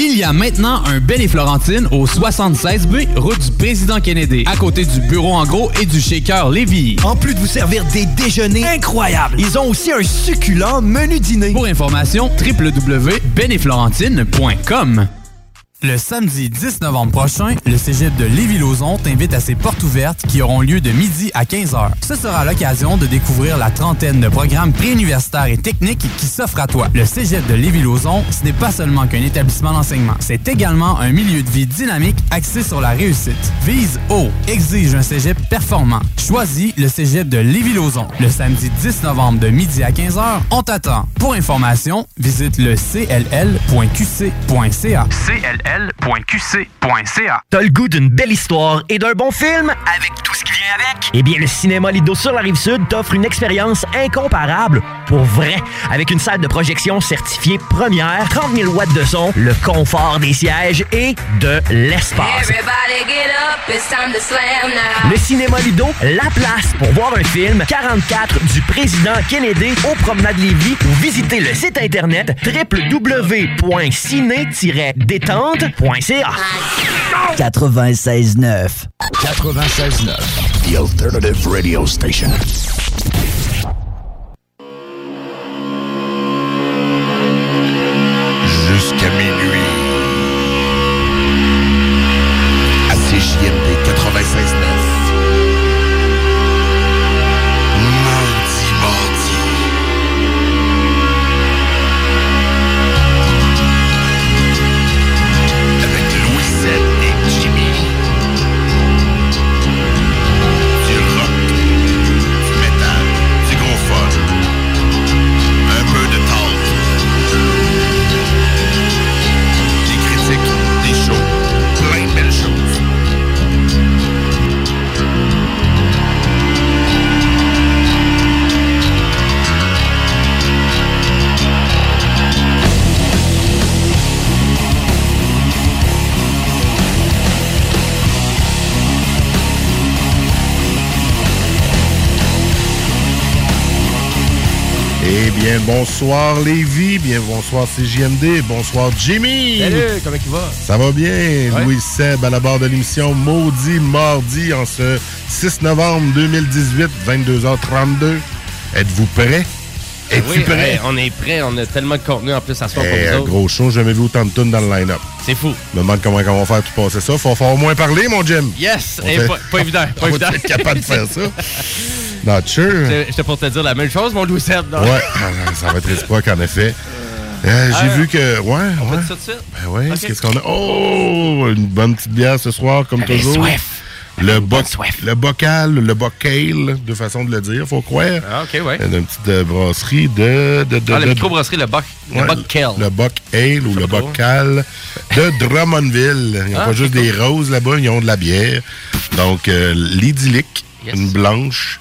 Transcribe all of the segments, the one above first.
Il y a maintenant un Ben et Florentine au 76B, route du président Kennedy, à côté du bureau en gros et du shaker Lévis. En plus de vous servir des déjeuners incroyables, ils ont aussi un succulent menu dîner. Pour information, www.benetflorentine.com. Le samedi 10 novembre prochain, le cégep de Lévis-Lauzon t'invite à ses portes ouvertes qui auront lieu de midi à 15h. Ce sera l'occasion de découvrir la trentaine de programmes préuniversitaires et techniques qui s'offrent à toi. Le cégep de Lévis-Lauzon, ce n'est pas seulement qu'un établissement d'enseignement, c'est également un milieu de vie dynamique axé sur la réussite. Vise haut, exige un cégep performant. Choisis le cégep de Lévis-Lauzon. Le samedi 10 novembre de midi à 15h, on t'attend. Pour information, visite le cll.qc.ca. cll.qc.ca. T'as le goût d'une belle histoire et d'un bon film? Avec tout ce qui avec? Eh bien, le Cinéma Lido sur la Rive-Sud t'offre une expérience incomparable, pour vrai, avec une salle de projection certifiée première, 30 000 watts de son, le confort des sièges et de l'espace. Le Cinéma Lido, la place pour voir un film 44 du président Kennedy au promenade Lévis ou visiter le site internet www.ciné-détente.ca. 96.9. 96.9, The Alternative Radio Station. Bien, bonsoir Lévi, bien bonsoir CJMD, bonsoir Jimmy. Salut, comment il va? Ça va bien, Ouais. Louis Seb à la barre de l'émission Maudit Mardi en ce 6 novembre 2018, 22h32. Êtes-vous prêts? Es-tu Oui, prêt? hey, on est prêt, on a tellement de contenu en plus à soir Eh, pour vous autres. gros show, jamais vu autant de tunes dans le line-up. C'est fou. Je me demande comment on va faire tout passer ça. Faut, faut au moins parler, mon Jim. Yes! On Eh, fait- pas, pas évident, On pas va évident. capable de faire ça. Not sure. J'étais pour te dire la même chose, mon Louis Seb. non? Ouais, ça va être réciproque, en effet. Euh, J'ai Ah, vu que. Ouais, On ouais. fait ça de suite? Ben ouais, qu'est-ce qu'on a? Oh! Une bonne petite bière ce soir, comme toujours. soif. Le, bo le bocal, le bocal, de façon de le dire, faut croire. Ah, ok, ouais. Une petite euh, brasserie de. de, de Ah, la microbrasserie, le. Le Ouais, Kell. Le Buck Ale ou le Bocal de Drummondville. Ils n'ont Ah, pas juste des roses là-bas, ils ont de la bière. Donc, euh, l'idyllique, une blanche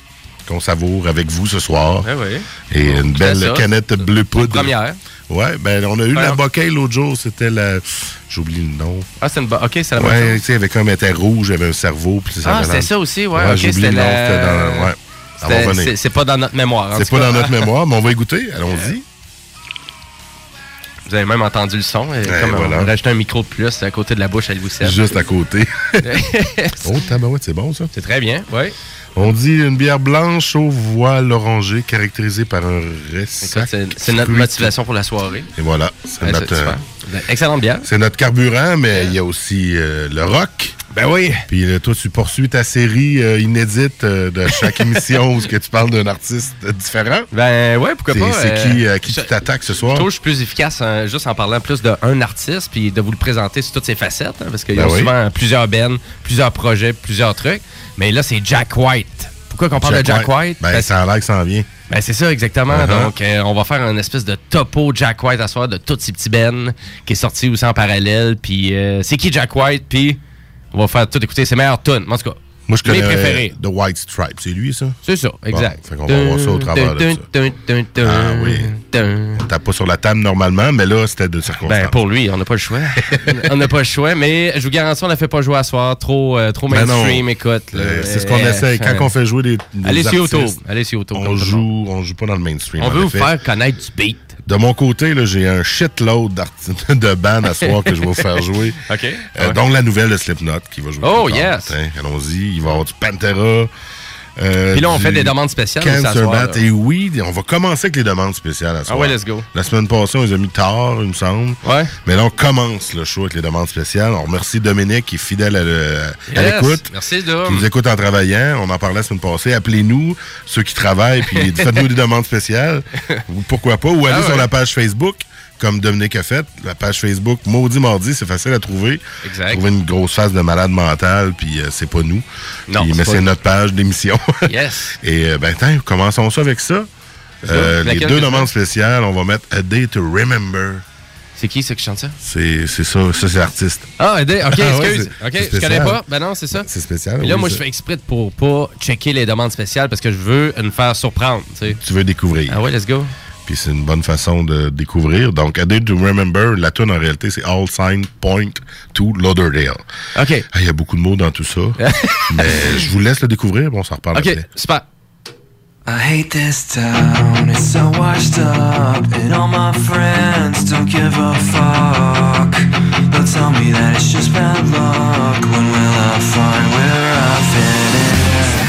qu'on savoure avec vous ce soir. Ouais, ouais. Et une belle ça. canette bleu poudre. première. Ouais, ben on a eu Ouais. la Bocale l'autre jour, c'était la. J'oublie le nom. Ah, c'est une. Ok, c'est la Ouais, tu sais, avec un était rouge, il y avait un cerveau. Puis ça Ah, c'était ça aussi, ouais. ok, j'oublie c'était le nom, la- dans. Ouais. C'est- pas dans notre mémoire. C'est pas cas. dans notre mémoire, mais on va y goûter. Allons-y. Vous avez même entendu le son. Et Ouais, comme voilà. on a rajouté un micro de plus à côté de la bouche à Louis Seb. Juste à côté. oh, tabarouette, c'est bon ça. C'est très bien, oui. On dit une bière blanche au voile orangé caractérisée par un ressac. C'est notre motivation pour la soirée. Et voilà, c'est Ouais, notre, euh, Excellente bière. c'est notre carburant, mais il y a aussi euh, le rock. Ben oui. Puis euh, toi, tu poursuis ta série euh, inédite euh, de chaque émission où que tu parles d'un artiste différent. Ben ouais, pourquoi pas. C'est qui, à qui je- tu t'attaques ce Je soir? trouve que je suis plus efficace hein, juste en parlant plus d'un artiste puis de vous le présenter sur toutes ses facettes hein, parce qu'il y a Ben oui. souvent plusieurs bennes, plusieurs projets, plusieurs trucs. Mais là, c'est Jack White. Pourquoi qu'on parle de Jack White? Ben, Parce- ça a l'air que ça en vient. Ben, c'est ça, exactement. Uh-huh. Donc, euh, on va faire un espèce de topo Jack White à soir de tous ces petits Ben qui est sorti aussi en parallèle. Puis, euh, c'est qui Jack White? Puis, on va faire tout écouter ses meilleures tunes. En tout cas, Moi, je mes connais préférés. The White Stripe. C'est lui, ça? C'est ça, exact. Bon, fait qu'on va voir ça au travers de ça. Ah oui. On tape pas sur la table normalement, mais là, c'était de circonstance. Ben, pour lui, on n'a pas le choix. on n'a pas le choix, mais je vous garantis, on ne fait pas jouer à soir. Trop, euh, trop Ben mainstream, écoute. Euh, c'est ce qu'on Euh, essaie. Quand euh, on fait jouer des, des Allez sur YouTube. Allez sur YouTube. on joue, on joue pas dans le mainstream. On veut vous faire connaître du beat. De mon côté, j'ai un shitload de bandes à soir que je vais vous faire jouer. OK. Euh, Ouais. dont la nouvelle de Slipknot qui va jouer. Oh, yes. Allons-y. Il va y avoir du Pantera. Euh, Puis là, on fait des demandes spéciales Cancer soir, Bat. Et oui, on va commencer avec les demandes spéciales à soir. Ah ouais, let's go. La semaine passée, on les a mis tard, il me semble. Ouais. Mais là, on commence le show avec les demandes spéciales. On remercie Dominique qui est fidèle à Yes. l'écoute. Merci, qui Dom. nous écoute en travaillant. On en parlait la semaine passée. Appelez-nous, ceux qui travaillent, puis faites-nous des demandes spéciales. Ou pourquoi pas. Ou allez Ah sur ouais. la page Facebook, comme Dominique a fait. La page Facebook Maudit Mardi, c'est facile à trouver. Exact. Trouver une grosse face de malade mental, puis euh, c'est pas nous. Non, Puis- mais c'est notre page d'émission. Yes. Et euh, ben, tiens, commençons ça avec ça. Euh, les deux demandes spéciales, on va mettre A Day to Remember. C'est qui, ça, qui chante ça? C'est c'est ça, ça c'est l'artiste. Ah, aidez. OK, Ah ouais, excuse. OK, je connais pas. Ben non, c'est ça. C'est spécial. Puis là, oui, moi, je fais exprès pour pas checker les demandes spéciales parce que je veux me faire surprendre, tu sais. Tu veux découvrir. Ah ouais, let's go. Puis c'est une bonne façon de découvrir. Donc, A Day to Remember, la tune en réalité, c'est All Sign Point to Lauderdale. OK. Ah, Il y a beaucoup de mots dans tout ça. mais je vous laisse le découvrir, bon, on s'en reparle OK, super. I hate this town, it's so washed up, and all my friends don't give a fuck. They'll tell me that it's just bad luck. When will I find where I fit in?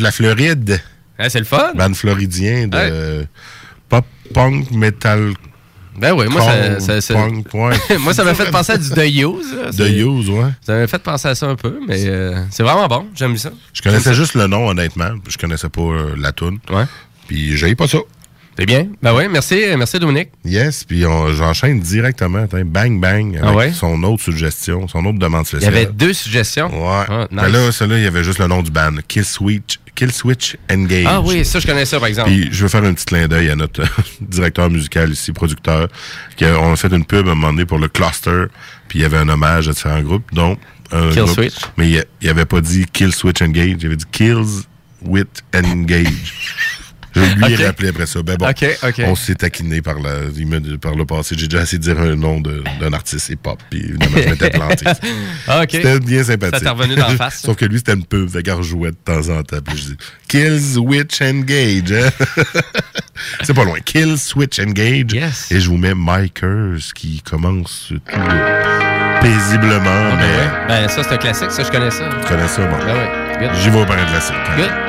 La Floride. Ah, c'est le fun. Band floridien de pop, punk, metal. Ben oui, moi, ça, ça, ça- Punk, ouais. moi, ça m'a fait penser à du The Use. The Use, ouais. Ça m'a fait penser à ça un peu, mais euh, c'est vraiment bon. J'aime ça. Je connaissais juste le nom, honnêtement. Je connaissais pas euh, la tune. Ouais. Puis j'ai pas ça. C'est bien? Ben oui, merci, merci Dominique. Yes, puis j'enchaîne directement. bang, bang, avec Ah ouais? son autre suggestion, son autre demande Il y spéciale. avait deux suggestions. Ouais. Ah, nice. là, celui-là, il y avait juste le nom du band. Kill Switch, Kill Switch Engage. Ah oui, ça, je connais ça, par exemple. Puis je veux faire un petit clin d'œil à notre directeur musical ici, producteur, qui a, on a fait une pub à un moment donné pour le Cluster, puis il y avait un hommage à différents groupes, dont un Kill groupe- Switch. Mais il, il avait pas dit Kill Switch Engage, il avait dit Kills with Engage. Je lui ai rappelé après ça. Ben bon, on s'est taquiné par, la, par le passé. J'ai déjà essayé de dire un nom d'un artiste hip-hop, puis évidemment, je m'étais planté. Ah. C'était bien sympathique. Ça t'est revenu d'en face. Sauf que lui, c'était une pub, fait qu'il rejouait de temps en temps. Puis je dis, Kill Switch Engage. hein? C'est pas loin. Kill Switch Engage. Yes. Et je vous mets Mikers qui commence tout paisiblement. Ah, ben, mais ouais. ben ça, c'est un classique, ça, je connais ça. tu connais ça, bon. Ben ouais. J'y vais au suite. hein. Good.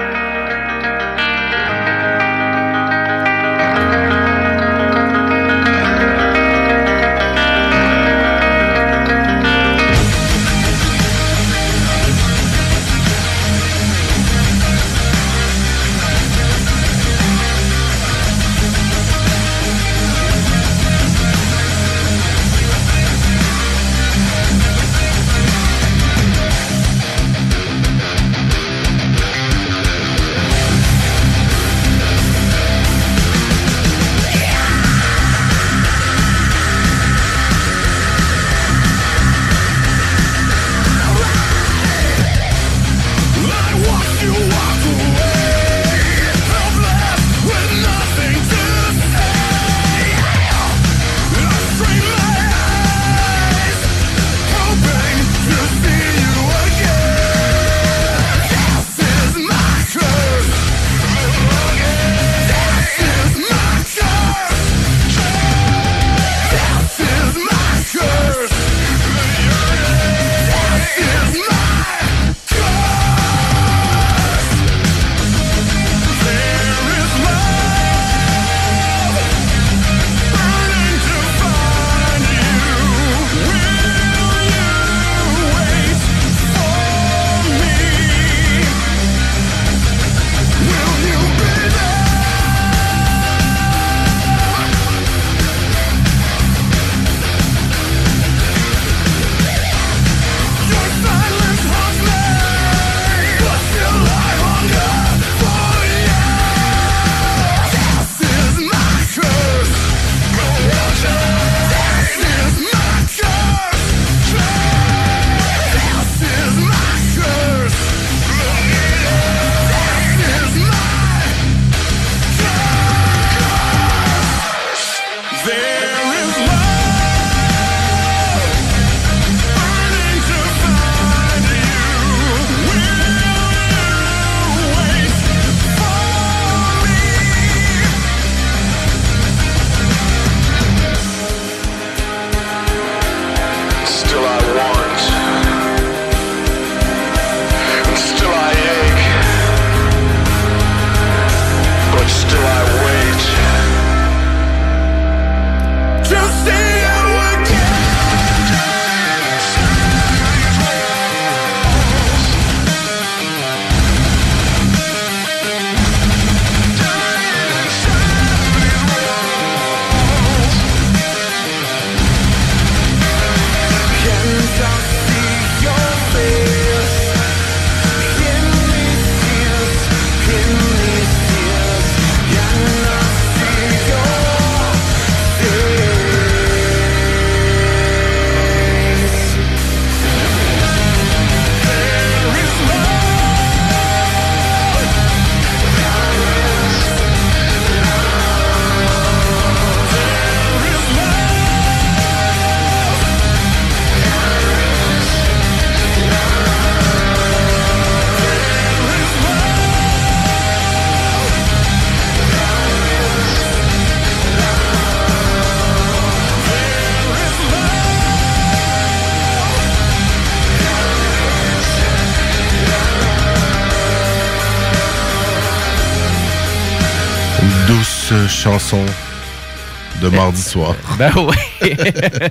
De mardi soir. Ben oui.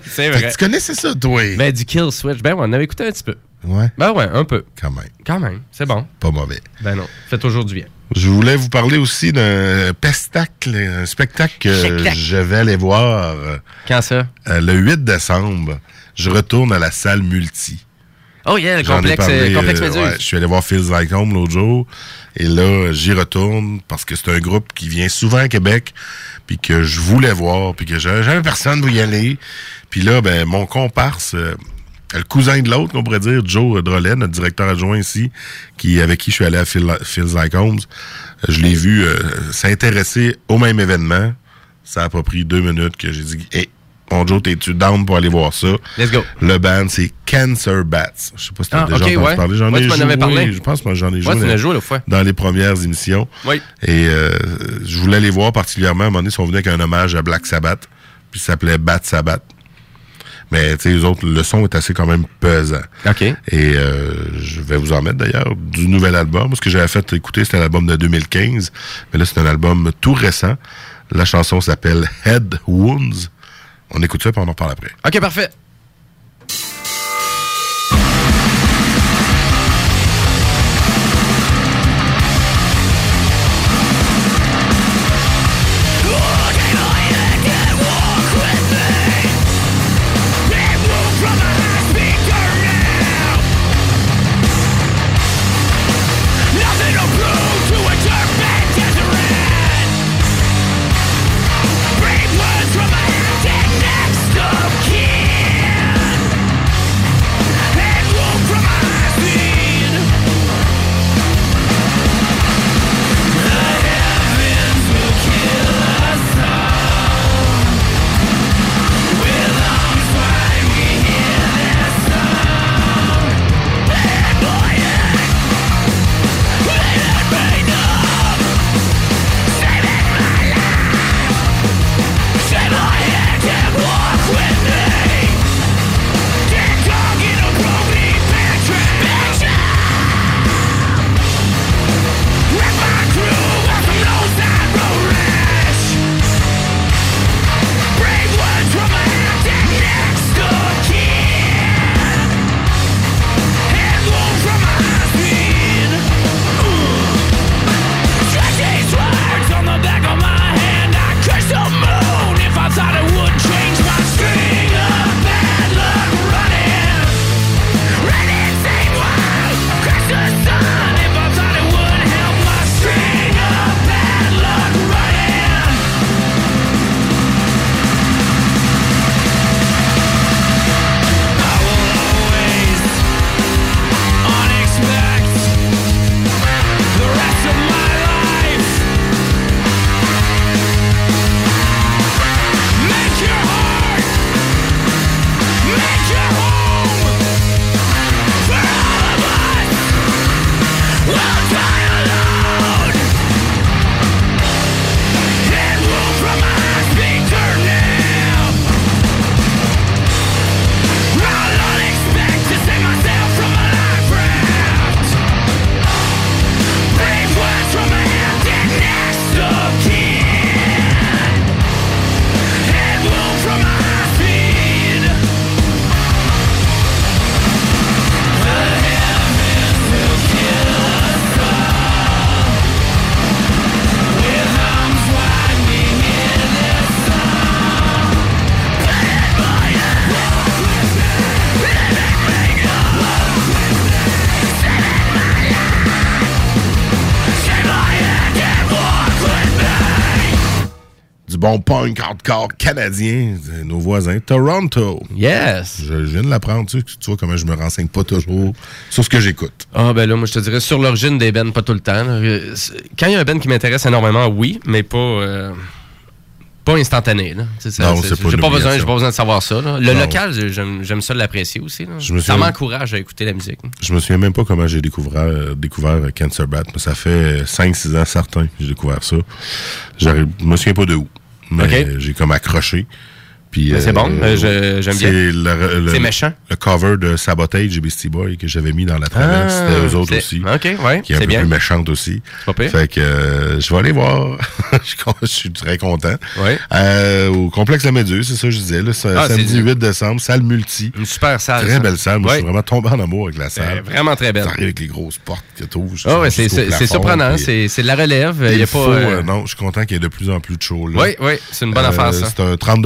c'est vrai. tu connaissais ça, toi? Ben, du Kill Switch, ben, on avait écouté un petit peu. Ouais. Ben ouais, un peu. Quand même. Quand même, c'est bon. Pas mauvais. Ben non, fait toujours du bien. Je voulais vous parler aussi d'un pestacle, un spectacle que je vais aller voir. Quand ça? euh, le 8 décembre. Je retourne à la salle multi. Oh yeah, le complexe, parlé, euh, complexe euh, Méduse. ouais, je suis allé voir Feels Like Home l'autre jour. Et là, j'y retourne parce que c'est un groupe qui vient souvent à Québec, puis que je voulais voir, puis que j'avais personne pour y aller. Puis là, ben, mon comparse, euh, le cousin de l'autre, on pourrait dire, Joe Drolet, notre directeur adjoint ici, qui, avec qui je suis allé à Feels Like Homes, euh, je l'ai vu euh, s'intéresser au même événement. Ça a pas pris deux minutes que j'ai dit, mon Joe, t'es-tu down pour aller voir ça? Let's go. Le band, c'est Cancer Bats. Je sais pas si t'as Ah, déjà ok, entendu ouais. parler. J'en Ouais, ai tu m'en joué, avais parlé. Je pense que j'en ai Ouais, joué dans, joué dans les premières émissions. Oui. Et euh, je voulais les voir particulièrement. À un moment donné, ils sont venus avec un hommage à Black Sabbath. Puis ça s'appelait Bat Sabbath. Mais, tu sais, les autres, le son est assez quand même pesant. OK. Et euh, je vais vous en mettre d'ailleurs du nouvel album. Ce que j'avais fait écouter, c'était l'album de 2015. Mais là, c'est un album tout récent. La chanson s'appelle Head Wounds. On écoute ça, puis on en parle après. OK, parfait. Hardcore canadien, nos voisins, Toronto. Yes. Je, je viens de l'apprendre, tu, vois comment je me renseigne pas toujours sur ce que j'écoute. Ah ben là, moi je te dirais sur l'origine des bands, pas tout le temps. Euh, Quand il y a un band qui m'intéresse énormément, oui, mais pas euh, pas instantané. Là. C'est ça, Non, c'est pas J'ai pas besoin, j'ai pas besoin de savoir ça. là. Le Non. local, j'aime j'aime ça l'apprécier aussi. là. Je me Ça souviens- m'encourage à écouter la musique. Je me souviens même pas comment j'ai découvert, euh, découvert Cancer Bat, mais ça fait 5-6 ans certain que j'ai découvert ça. Je me souviens pas de où, mais j'ai comme accroché. Puis, c'est bon, euh, j'aime bien. c'est méchant. Le cover de Sabotage et Beastie Boy que j'avais mis dans la traverse, Ah, c'était eux autres aussi. OK, ouais, Qui est un peu bien. plus méchante aussi. pas pire. Fait que euh, je vais aller voir. je suis très content. Ouais. Euh, au complexe La Méduse, c'est ça que je disais. Là, Ah, samedi c'est- 8 décembre, salle multi. Une super salle. Très ça. belle salle. Moi, je suis vraiment tombé en amour avec la salle. Euh, vraiment très belle. Avec les grosses portes que tu ouvres. Ah ouais, c'est surprenant. C'est c'est de la relève. Il y a pas. euh, non, je suis content qu'il y ait de plus en plus de shows. Oui, oui, c'est une bonne Euh, affaire, ça. C'est un 30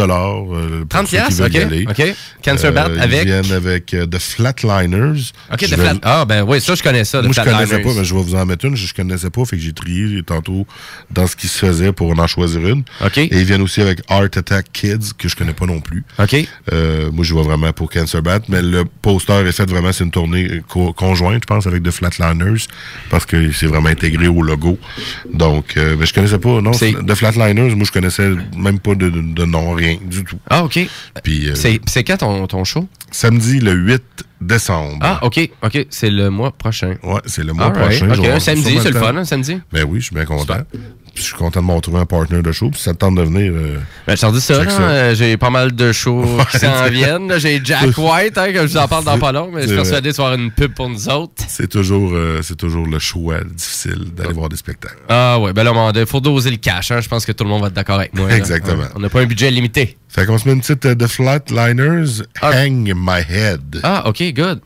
euh, pour 30 ceux qui piastres, veulent OK, y aller. OK. Cancer Bat Euh, avec? Ils viennent avec euh, The Flatliners. OK, Je de vais- flat. Ah, ben oui, ça, je connais ça. Moi, je connaissais pas, mais je vais vous en mettre une. Je, connaissais pas, fait que j'ai trié tantôt dans ce qui se faisait pour en choisir une. OK. Et ils viennent aussi avec Art Attack Kids, que je connais pas non plus. OK. Euh, moi, je vois vraiment pour Cancer Bat, mais le poster est fait vraiment, c'est une tournée euh, co- conjointe, je pense, avec The Flatliners, parce que c'est vraiment intégré au logo. Donc, euh, mais je connaissais pas, non, The Flatliners, moi, je connaissais même pas de, de, de nom, rien du tout. Ah, OK. Puis, euh, C'est quand ton, ton show? samedi, le 8 décembre. Ah, OK. OK. C'est le mois prochain. Ouais, c'est le mois All right. prochain. Vais OK, un samedi, c'est le fun, un samedi? Ben oui, je suis bien content. Puis Je suis content de m'en retrouver un partner de show. Puis ça te tente de venir. euh, Ben, je t'en dis ça, euh, j'ai pas mal de shows qui s'en viennent. J'ai Jack White, hein, comme je vous en parle dans pas long, mais je suis persuadé de faire une pub pour nous autres. c'est toujours, euh, c'est toujours le choix difficile d'aller voir des spectacles. Ah ouais, ben là, il faut doser le cash. Hein. Je pense que tout le monde va être d'accord avec moi. là. Exactement. On n'a pas un budget limité. Fait qu'on se met une petite The Flatliners, Hang My Head. Ah, OK, good.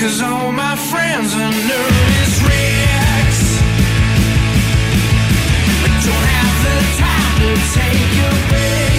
Cause all my friends are nervous wrecks. Don't have the time to take a breath.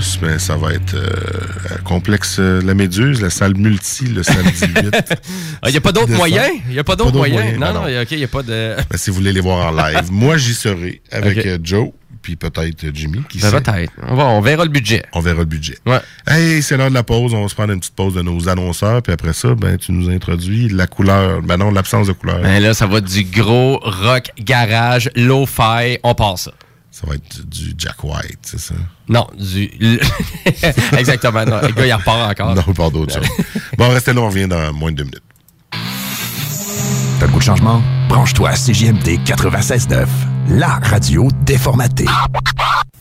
Plus, mais ça va être euh, complexe euh, La Méduse, la salle multi, le samedi 8. Il n'y a pas d'autres moyens? Il n'y a pas d'autres moyens? Non, non. OK, il n'y a pas de... Ben, si vous voulez les voir en live, moi j'y serai avec euh, Joe, puis peut-être Jimmy. Qui Ben, peut-être. On, va- on verra le budget. On verra le budget. Ouais. Hey, c'est l'heure de la pause. On va se prendre une petite pause de nos annonceurs, puis après ça, ben tu nous introduis la couleur. Ben non, l'absence de couleur. Ben là, ça va du gros rock garage, lo-fi, on passe ça. Ça va être du Jack White, c'est ça? Non, du... Exactement. Non, le gars, il repart encore. Non, pas d'autre chose. Bon, restez là, on revient dans moins de deux minutes. T'as le goût de changement? Branche-toi à CJMD 96.9, la radio déformatée.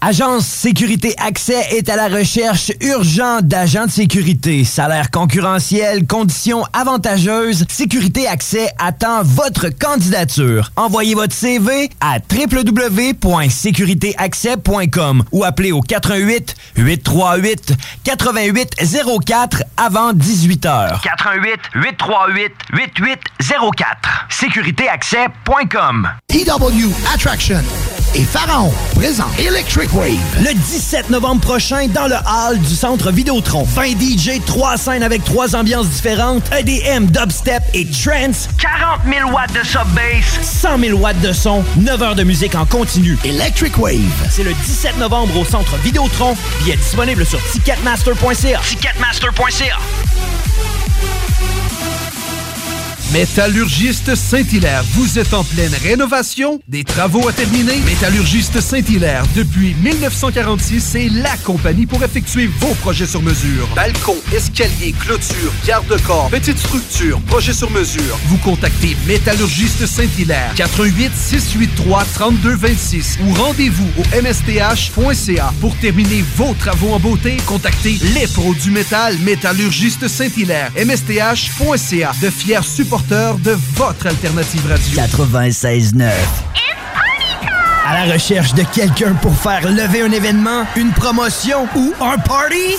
Agence Sécurité Accès est à la recherche urgente d'agents de sécurité. Salaire concurrentiel, conditions avantageuses. Sécurité Accès attend votre candidature. Envoyez votre CV à www.sécuritéaccès.com ou appelez au 88 838 8804 avant 18 heures. 88 838 8804. Sécuritéaccès.com. EW Et Pharaon présente Electric Wave. Le 17 novembre prochain, dans le hall du centre Vidéotron. 20 DJ, 3 scènes avec 3 ambiances différentes, EDM, dubstep et trance. 40 000 watts de sub-bass. 100 000 watts de son, 9 heures de musique en continu. Electric Wave. C'est le 17 novembre au centre Vidéotron. Billets disponibles sur ticketmaster.ca. Ticketmaster.ca. Métallurgiste Saint-Hilaire, vous êtes en pleine rénovation, des travaux à terminer. Métallurgiste Saint-Hilaire, depuis 1946, c'est la compagnie pour effectuer vos projets sur mesure. Balcon, escalier, clôture, garde-corps, petite structure, projet sur mesure. Vous contactez Métallurgiste Saint-Hilaire, 88 683 3226 ou rendez-vous au msth.ca pour terminer vos travaux en beauté. Contactez les pros du métal Métallurgiste Saint-Hilaire, msth.ca, de fiers supporters de votre alternative radio. 96.9. À la recherche de quelqu'un pour faire lever un événement, une promotion ou un party?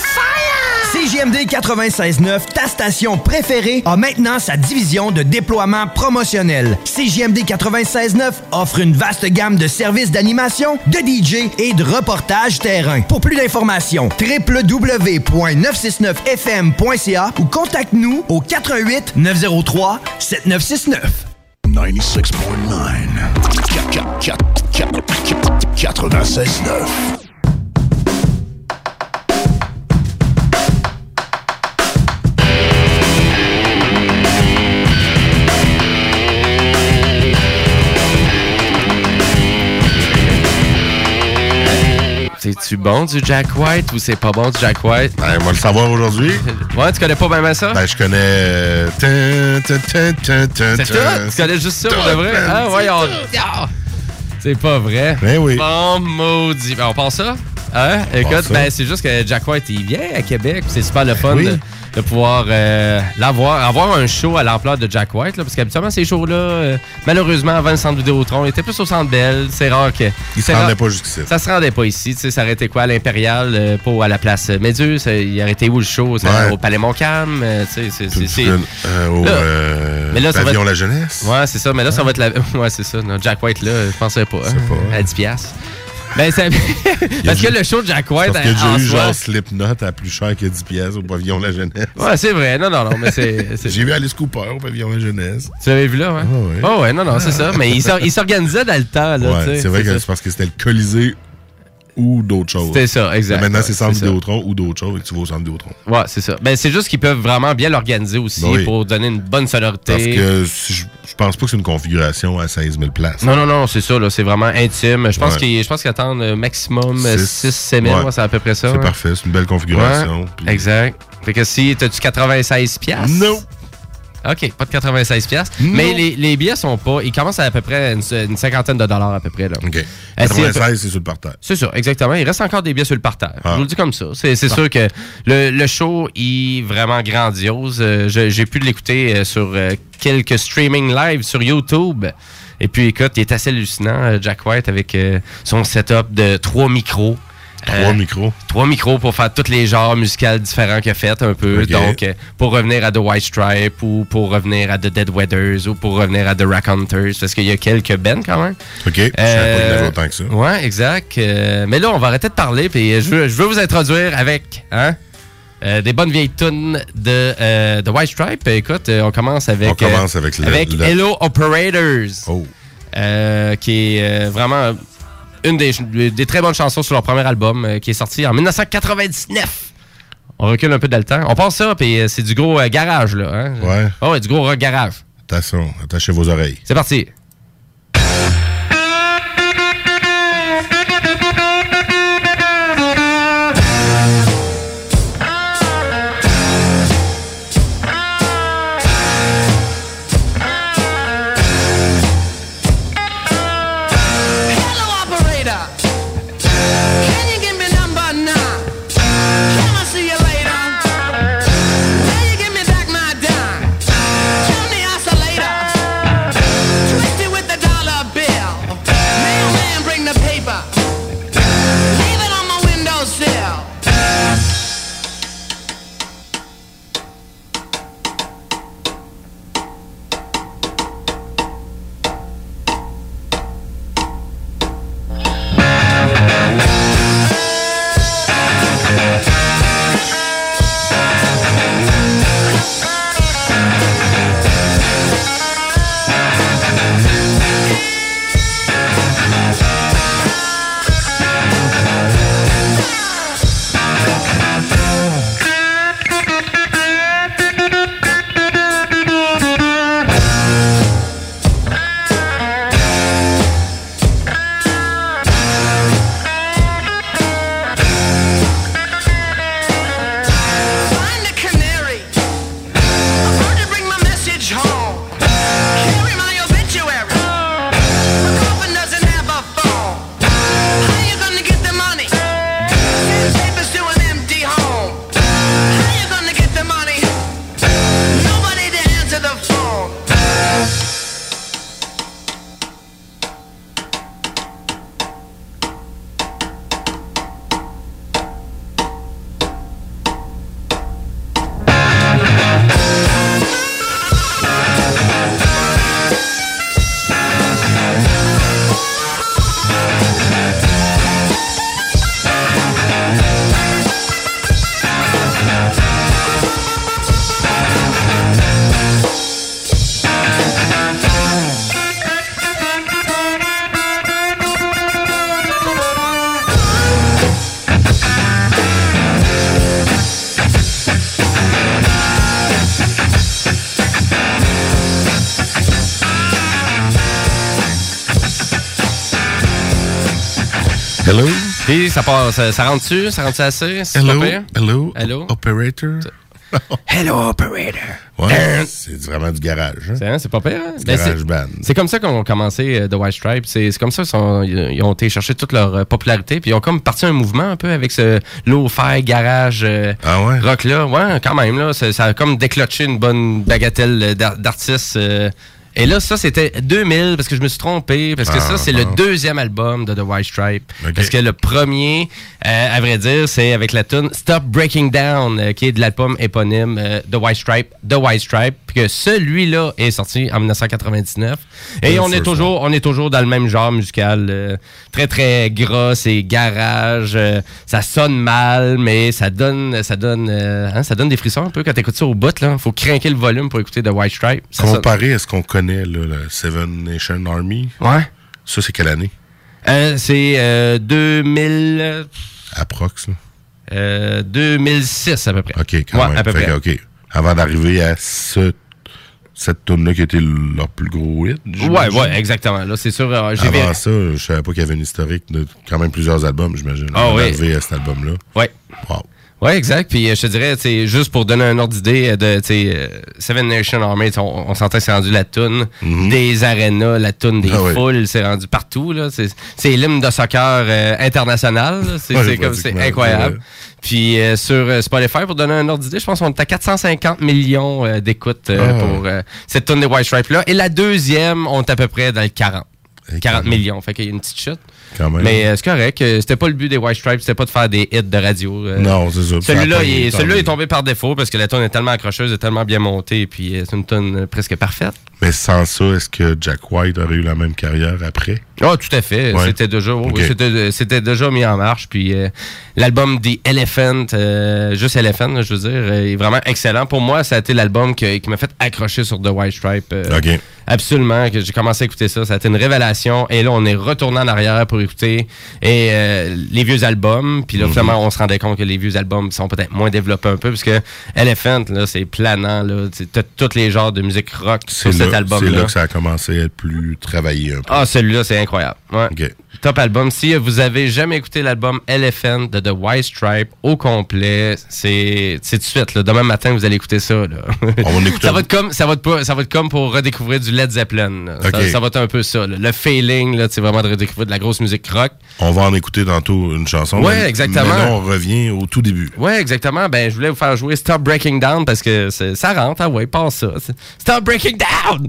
CJMD 96.9, ta station préférée, a maintenant sa division de déploiement promotionnel. CJMD 96.9 offre une vaste gamme de services d'animation, de DJ et de reportage terrain. Pour plus d'informations, www.969fm.ca ou contacte-nous au 88 903 7969. 96.9. 96.9. C'est-tu bon du Jack White ou c'est pas bon du Jack White? Ben, on va le savoir aujourd'hui. Ouais, tu connais pas bien ça? Ben, je connais. euh, C'est tout? Tu connais juste ça pour de vrai? Ah, voyons. c'est. Ah! C'est pas vrai. Ben oui. Bon maudit. Ben, on pense ça? Hein? Écoute, ben, c'est juste que Jack White, il vient à Québec. C'est super le fun oui. de, de pouvoir euh, l'avoir, avoir un show à l'ampleur de Jack White. Là, parce qu'habituellement, ces shows-là, euh, malheureusement, avant le centre Vidéotron, il était plus au centre Bell. C'est rare que. Il se rendait rare- pas jusqu'ici. Ça se rendait pas ici. Tu sais, ça été quoi à l'Impérial, euh, pas à la place Méduse. Il été où le show? Ça, Ouais. Au Palais Montcalm. tu sais, c'est- au Là- mais là, ça va être- La Jeunesse. Ouais, c'est ça. Mais là, ça va être la. Ouais, c'est ça. Non, Jack White, là, je pensais pas. hein, pas, À 10 piastres. Ben, ça... Parce que le show de Jack White, Parce en déjà eu soi- genre Slipknot à plus cher que 10 pièces au pavillon La Jeunesse. Ouais, c'est vrai. Non, non, non, mais c'est. J'ai vu Alice Cooper au pavillon La Jeunesse. Tu l'avais vu là, ouais? ouais. Oh, ouais, non, non, c'est ça. Mais il s'or- il s'organisait dans le temps, là. Ouais, c'est vrai que c'est parce que c'était le Colisée ou d'autres choses. C'était ça, exact. Mais Maintenant, c'est Centre c'est. Vidéotron ou d'autres choses et tu vas au Centre Vidéotron. Ouais, c'est ça. Ben, c'est juste qu'ils peuvent vraiment bien l'organiser aussi Ben oui. pour donner une bonne sonorité. Parce que si je, je pense pas que c'est une configuration à 16 000 places. Non, non, non, c'est ça, là. C'est vraiment intime. Je pense Ouais. qu'ils qu'ils attendent euh, maximum Six. 6-7 000. Ouais. c'est à peu près ça. C'est hein. parfait, c'est une belle configuration. Ouais, Exact. Fait que si t'as-tu 96 piastres? Non. OK, pas de 96 piastres. Non. Mais les, les billets sont pas... Ils commencent à, à peu près une, une cinquantaine de dollars à peu près. Là. OK. Euh, c'est à peu- 96, c'est sur le parterre. C'est ça, exactement. Il reste encore des billets sur le parterre. Ah. Je vous le dis comme ça. C'est Ah. sûr que le, le show est vraiment grandiose. Euh, J'ai pu l'écouter euh, sur euh, quelques streaming live sur YouTube. Et puis, écoute, il est assez hallucinant, Jack White, avec euh, son setup de trois micros. Trois micros. Trois micros pour faire tous les genres musicaux différents qu'il a fait un peu. Donc, euh, pour revenir à The White Stripe ou pour revenir à The Dead Weathers ou pour revenir à The Raconteurs parce qu'il y a quelques bands quand même. OK. Je savais pas autant que ça. Ouais, exact. Euh, mais là, on va arrêter de parler puis je veux, je veux vous introduire avec hein, euh, des bonnes vieilles tunes de euh, The White Stripe. Écoute, euh, on commence avec... On commence avec le- avec le- Hello Operators. Oh. Euh, qui est euh, vraiment une des, des très bonnes chansons sur leur premier album euh, qui est sorti en 1999. On recule un peu dans le temps. On pense ça, puis euh, c'est du gros euh, garage, là. Hein? Ouais. Oh, ouais, du gros rock garage. Attention, attachez vos oreilles. C'est parti. Ça, part, ça, ça rentre-tu? Ça rentre-tu assez? Hello? pas pire? Hello? Hello? Operator? Hello, operator. Ouais, c'est vraiment du garage. Hein? C'est hein, c'est pas pire, hein? Ben, garage c'est- band. C'est comme ça qu'on a commencé euh, The White Stripe. C'est c'est comme ça qu'ils ont été chercher toute leur euh, popularité. Puis ils ont comme parti un mouvement un peu avec ce low-fi garage euh, rock-là. Ouais, quand même. Là, ça, a comme déclenché une bonne bagatelle d'ar- d'artistes. euh. Et là, ça, c'était 2000, parce que je me suis trompé, parce que Ah, ça, c'est ah. le deuxième album de The White Stripe. Parce que le premier, euh, à vrai dire, c'est avec la tune Stop Breaking Down, euh, qui est de l'album éponyme euh, The White Stripe, The White Stripe, puis que celui-là est sorti en 1999. Et on est toujours, on est toujours dans le même genre musical, très très gras, c'est garage, ça sonne mal, mais ça donne, ça donne, hein, ça donne des frissons un peu quand t'écoutes ça au bout là. Faut craquer le volume pour écouter The White Stripe. Ça sonne- Comparé à ce qu'on connaît, là, le Seven Nation Army. Ouais. Ça, c'est quelle année? Euh, c'est euh, 2000. Approx. là. Euh, 2006 à peu près. OK, quand Ouais, même. à peu Fait près. que, OK. Avant d'arriver à ce, cette tune-là qui était leur plus gros hit. Ouais, ouais, exactement. Là, c'est sûr. euh, Avant ça, je savais pas qu'il y avait une historique de quand même plusieurs albums, j'imagine. Ah oui. d'arriver à cet album-là. Ouais. Wow. Ouais, exact. Puis euh, je te dirais, sais, juste pour donner un ordre d'idée euh, de euh, Seven Nation Army, on, on s'entend que c'est rendu la toune des arénas, la toune des Mhm. Ah oui. foules, c'est rendu partout. là. C'est c'est l'hymne de soccer euh, international. C'est Ouais, c'est c'est incroyable. Puis euh, sur Spotify, pour donner un ordre d'idée, je pense qu'on est à 450 millions euh, d'écoutes Ah. pour cette toune des White Stripes là. Et la deuxième, on est à peu près dans le 40. 40 millions. Fait qu'il y a une petite chute. Quand même. Mais euh, c'est correct. euh, C'était pas le but des White Stripes, c'était pas de faire des hits de radio. euh. Non, c'est ça. Celui-là, est- est tombé par défaut parce que la tonne est tellement accrocheuse, est tellement bien montée, puis c'est une tonne presque parfaite. Mais sans ça, est-ce que Jack White aurait eu la même carrière après? Oh, tout à fait. Ouais. C'était déjà, c'était, c'était déjà mis en marche. Puis euh, l'album The Elephant, euh, juste Elephant, je veux dire, est vraiment excellent. Pour moi, ça a été l'album que- qui m'a fait accrocher sur The White Stripe. euh, OK. Absolument, que j'ai commencé à écouter ça. Ça a été une révélation. Et là, on est retourné en arrière pour écouter et, euh, les vieux albums. Puis là, Mhm. finalement, on se rendait compte que les vieux albums sont peut-être moins développés un peu. Parce que Elephant, là, c'est planant. Là, C'est- tous les genres de musique rock C'est cet là, album-là. c'est là que ça a commencé à être plus travaillé un peu. Ah, celui-là, c'est incroyable. Ouais. Top album. Si vous avez jamais écouté l'album Elephant de The White Stripe au complet, c'est c'est tout de suite. Là. Demain matin, vous allez écouter ça. Là. On va écouter ça, va être comme, ça, va être ça va être comme pour redécouvrir du Led Zeppelin. Ça, ça va être un peu ça. là. Le feeling, c'est vraiment de redécouvrir de la grosse musique rock. On va en écouter tantôt une chanson. Mais- exactement. Mais là, on revient au tout début. Ouais, exactement. Ben, je voulais vous faire jouer Stop Breaking Down parce que ça rentre. Ah ouais, passe ça. Stop Breaking Down!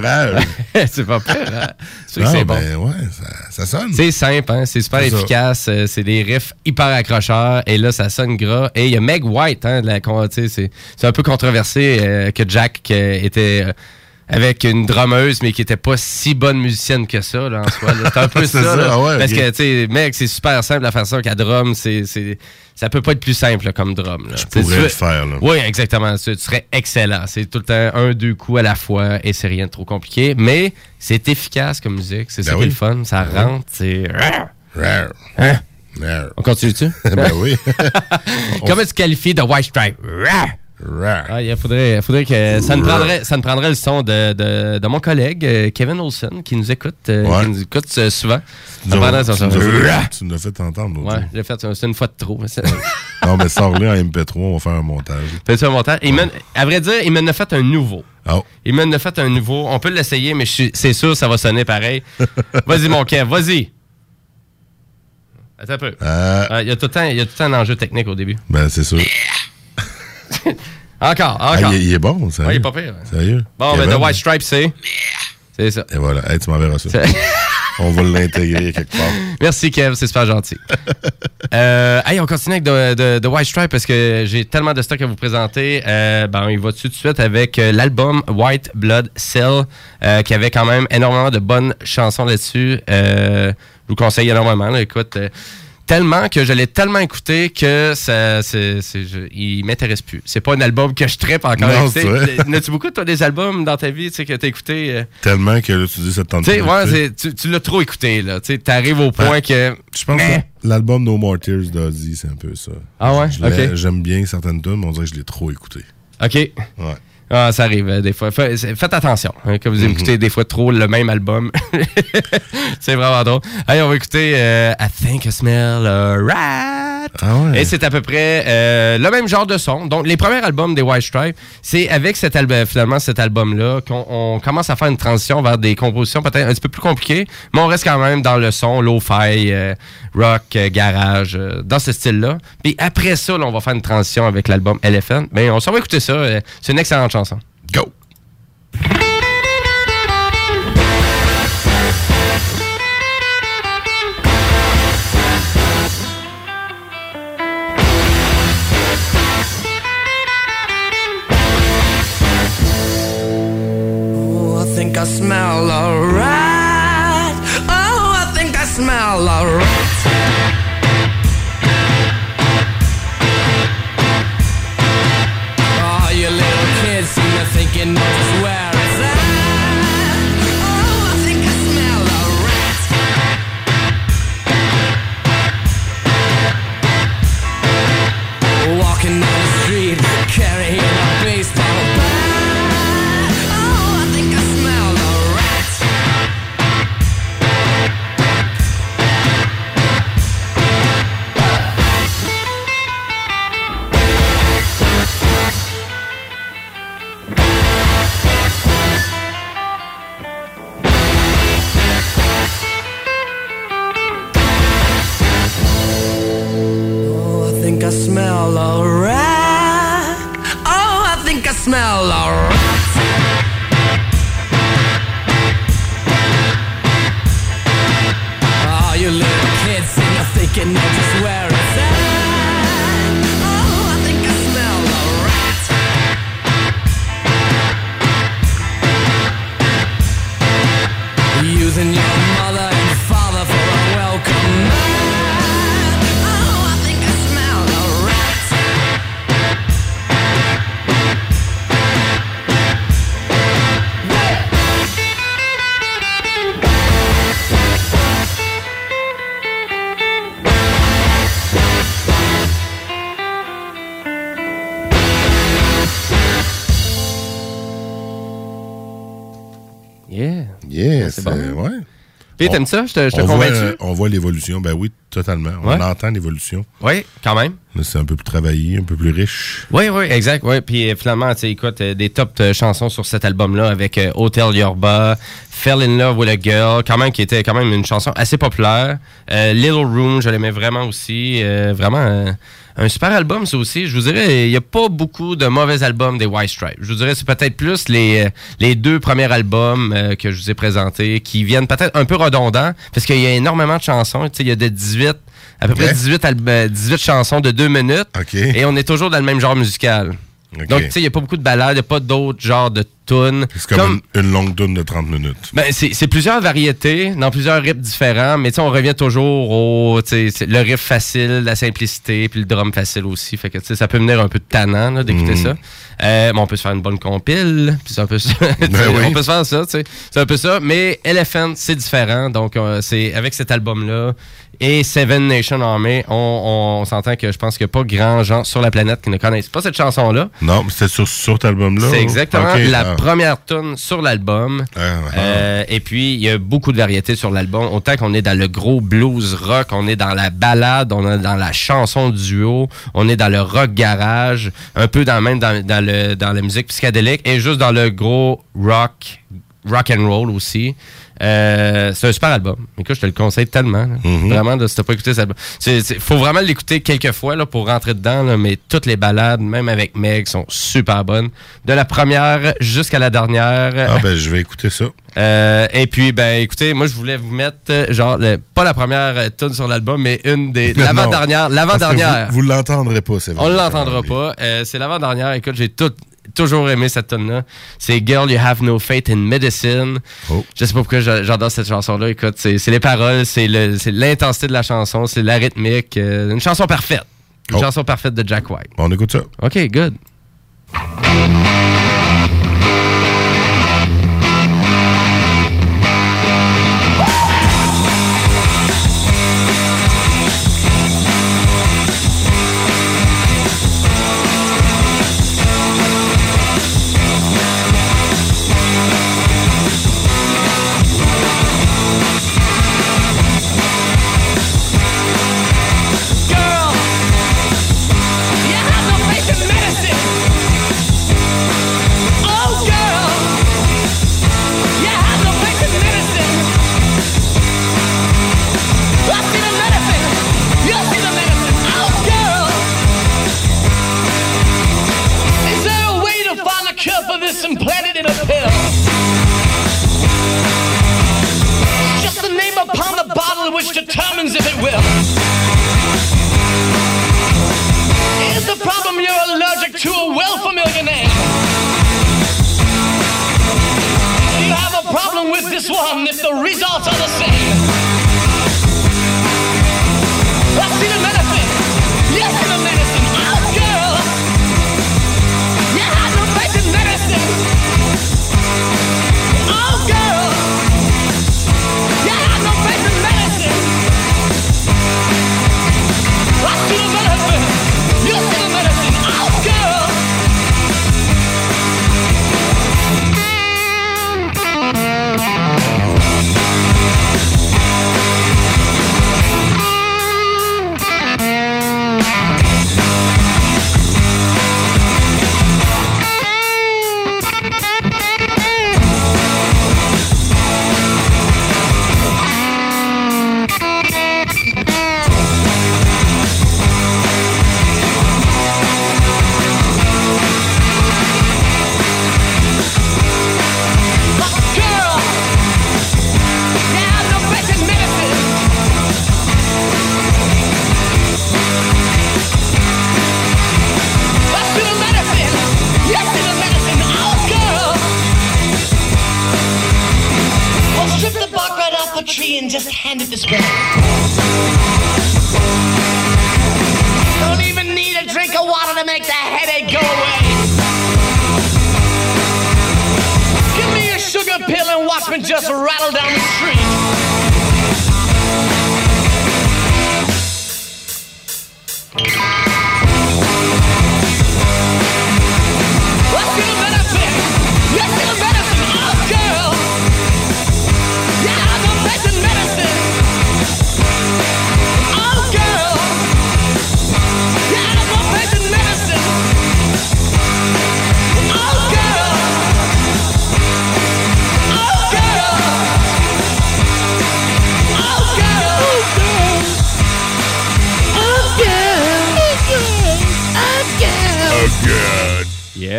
Garage. c'est pas pire, hein? C'est c'est bon. ben ouais, ça, ça sonne. C'est simple, hein? c'est super efficace, euh, c'est des riffs hyper accrocheurs et là ça sonne gras. Et il y a Meg White, hein, c'est c'est un peu controversé euh, que Jack euh, était euh, avec une drummeuse mais qui était pas si bonne musicienne que ça là, en soi. C'est un peu ça, ça, là. ah ouais, parce que tu sais, Meg c'est super simple à faire ça qu'à drum, c'est c'est ça peut pas être plus simple là, comme drum. Là. Tu sais, pourrais tu le veux- faire, là. Oui, exactement. Tu, tu serais excellent. C'est tout le temps un, deux coups à la fois et c'est rien de trop compliqué. Mais c'est efficace comme musique. C'est ça Ben qui est oui. le fun. Ça Ben rentre. C'est. Rare. Hein? Rare. On continue-tu? ben oui. Comment tu qualifies de White Stripe? Ah, il faudrait, faudrait que ça nous prendrait, ça nous prendrait le son de, de, de mon collègue euh, Kevin Olson qui nous écoute, euh, Ouais. qui nous écoute euh, souvent. Tu nous as- fait- fait entendre. Ouais, j'ai fait, c'est une fois de trop. Non, mais sors-le en MP3, on va faire un montage. Fais-tu un montage? À vrai dire, il m'en a fait un nouveau. Oh. Il m'en a fait un nouveau. On peut l'essayer, mais c'est sûr ça va sonner pareil. vas-y, mon Kev, vas-y. Attends un peu. Euh, Il y, a tout le temps- il y a tout le temps un enjeu technique au début. ben, c'est sûr. Encore, Ah, encore. il, est- il est bon, sérieux. Ouais, il est pas pire. Sérieux? Bon, ben, Kevin? The White Stripe, c'est. C'est ça. Et voilà. Hey, tu m'enverras ça. On va l'intégrer quelque part. Merci, Kev, c'est super gentil. euh, hey, on continue avec The, The- The White Stripe parce que j'ai tellement de stock à vous présenter. Euh, ben, il va tout de suite avec euh, l'album White Blood Cell, euh, qui avait quand même énormément de bonnes chansons là-dessus. Je vous conseille énormément. là. Écoute, tellement que je l'ai tellement écouté que ça, c'est, c'est- je- il m'intéresse plus. C'est pas un album que je trippe encore. Non, c'est vrai. N'as-tu beaucoup, toi, des albums dans ta vie tu sais, que t'as écouté? euh? Tellement que là, tu dis ça te tente Tu ouais, c'est- tu, tu l'as trop écouté, là. Tu sais, t'arrives au point que. Je pense Mais- que l'album No More Tears d'Ozzy, c'est un peu ça. Ah ouais? Je. J'aime bien certaines tunes, mais on dirait que je l'ai trop écouté. OK. Ouais. Ah, ça arrive euh, des fois. Faites attention hein, que vous écoutez des fois trop le même album. c'est vraiment drôle. Allez, on va écouter euh, I Think I Smell a Rat. Ah ouais. Et c'est à peu près euh, le même genre de son. Donc, les premiers albums des White Stripes, c'est avec cet album, finalement cet album-là qu'on on commence à faire une transition vers des compositions peut-être un petit peu plus compliquées, mais on reste quand même dans le son euh, rock, garage, dans ce style-là. Puis après ça, là, on va faire une transition avec l'album Elephant. Mais on s'en va écouter ça. c'est une excellente chanson. Go! Oh, I think I smell a rat. Oh, I think I smell a t'aimes ça? Je te, convaincu? euh, on voit l'évolution. Ben oui, totalement. Ouais. On entend l'évolution. Oui, quand même. Là, c'est un peu plus travaillé, un peu plus riche. Oui, oui, exact. Oui. Puis euh, finalement, tu écoute, euh, des top euh, chansons sur cet album-là avec Hotel Yorba, Fell in Love with a Girl, quand même, qui était quand même une chanson assez populaire. Little Room, je l'aimais vraiment aussi. Vraiment un super album, ça aussi. Je vous dirais, il n'y a pas beaucoup de mauvais albums des White Stripes. Je vous dirais, c'est peut-être plus les, euh, les deux premiers albums euh, que je vous ai présentés qui viennent peut-être un peu redondants parce qu'il y a énormément de chansons. Tu sais, il y a de 18, à peu près Ok. 18, alb- euh, 18 chansons de deux minutes. Et on est toujours dans le même genre musical. Donc, tu sais, il n'y a pas beaucoup de ballades, il n'y a pas d'autres genres de tunes. C'est comme, Une, une longue tune de 30 minutes. Ben, c'est plusieurs variétés, dans plusieurs riffs différents, mais tu sais, on revient toujours au le riff facile, la simplicité, puis le drum facile aussi. Fait que tu sais, ça peut venir un peu de tannant d'écouter Mhm. ça. Euh, mais on peut se faire une bonne compile, puis c'est un peu ça. Ben oui. On peut se faire ça, tu sais. C'est un peu ça. Mais Elephant, c'est différent. Donc, euh, c'est avec cet album-là et Seven Nation Army, on, on s'entend que je pense qu'il n'y a pas grand gens sur la planète qui ne connaissent pas cette chanson-là. Non, mais c'était sur, sur cet album-là. C'est exactement la ah. première tune sur l'album. ah. Euh, et puis, il y a beaucoup de variétés sur l'album. Autant qu'on est dans le gros blues rock, on est dans la balade, on est dans la chanson duo, on est dans le rock garage, un peu dans même dans, dans le, dans la musique psychédélique et juste dans le gros rock rock and roll aussi. Euh, c'est un super album. Écoute, je te le conseille tellement. là. Vraiment, là, si t'as pas écouté cet album. Il faut vraiment l'écouter quelques fois là, pour rentrer dedans, là, mais toutes les balades, même avec Meg, sont super bonnes. De la première jusqu'à la dernière. Ah, ben, je vais écouter ça. Euh, et puis, ben, écoutez, moi, je voulais vous mettre, euh, genre, le- pas la première euh, tune sur l'album, mais une des. L'avant-dernière. L'avant-dernière. Vous, vous l'entendrez pas, c'est vrai. On l'entendra pas. Euh, c'est l'avant-dernière. Écoute, j'ai tout- toujours aimé cette tune-là. C'est Girl, You Have No Faith in Medicine. Oh. Je sais pas pourquoi j'a- j'adore cette chanson-là. Écoute, c'est les paroles, c'est l'intensité de la chanson, c'est la rythmique. euh, une chanson parfaite. Une Oh. chanson parfaite de Jack White. On écoute ça. OK, good. This one if the results are the same? Tree and just hand it this way. Don't even need a drink of water to make the headache go away. Give me a sugar pill and watch me just rattle down the street.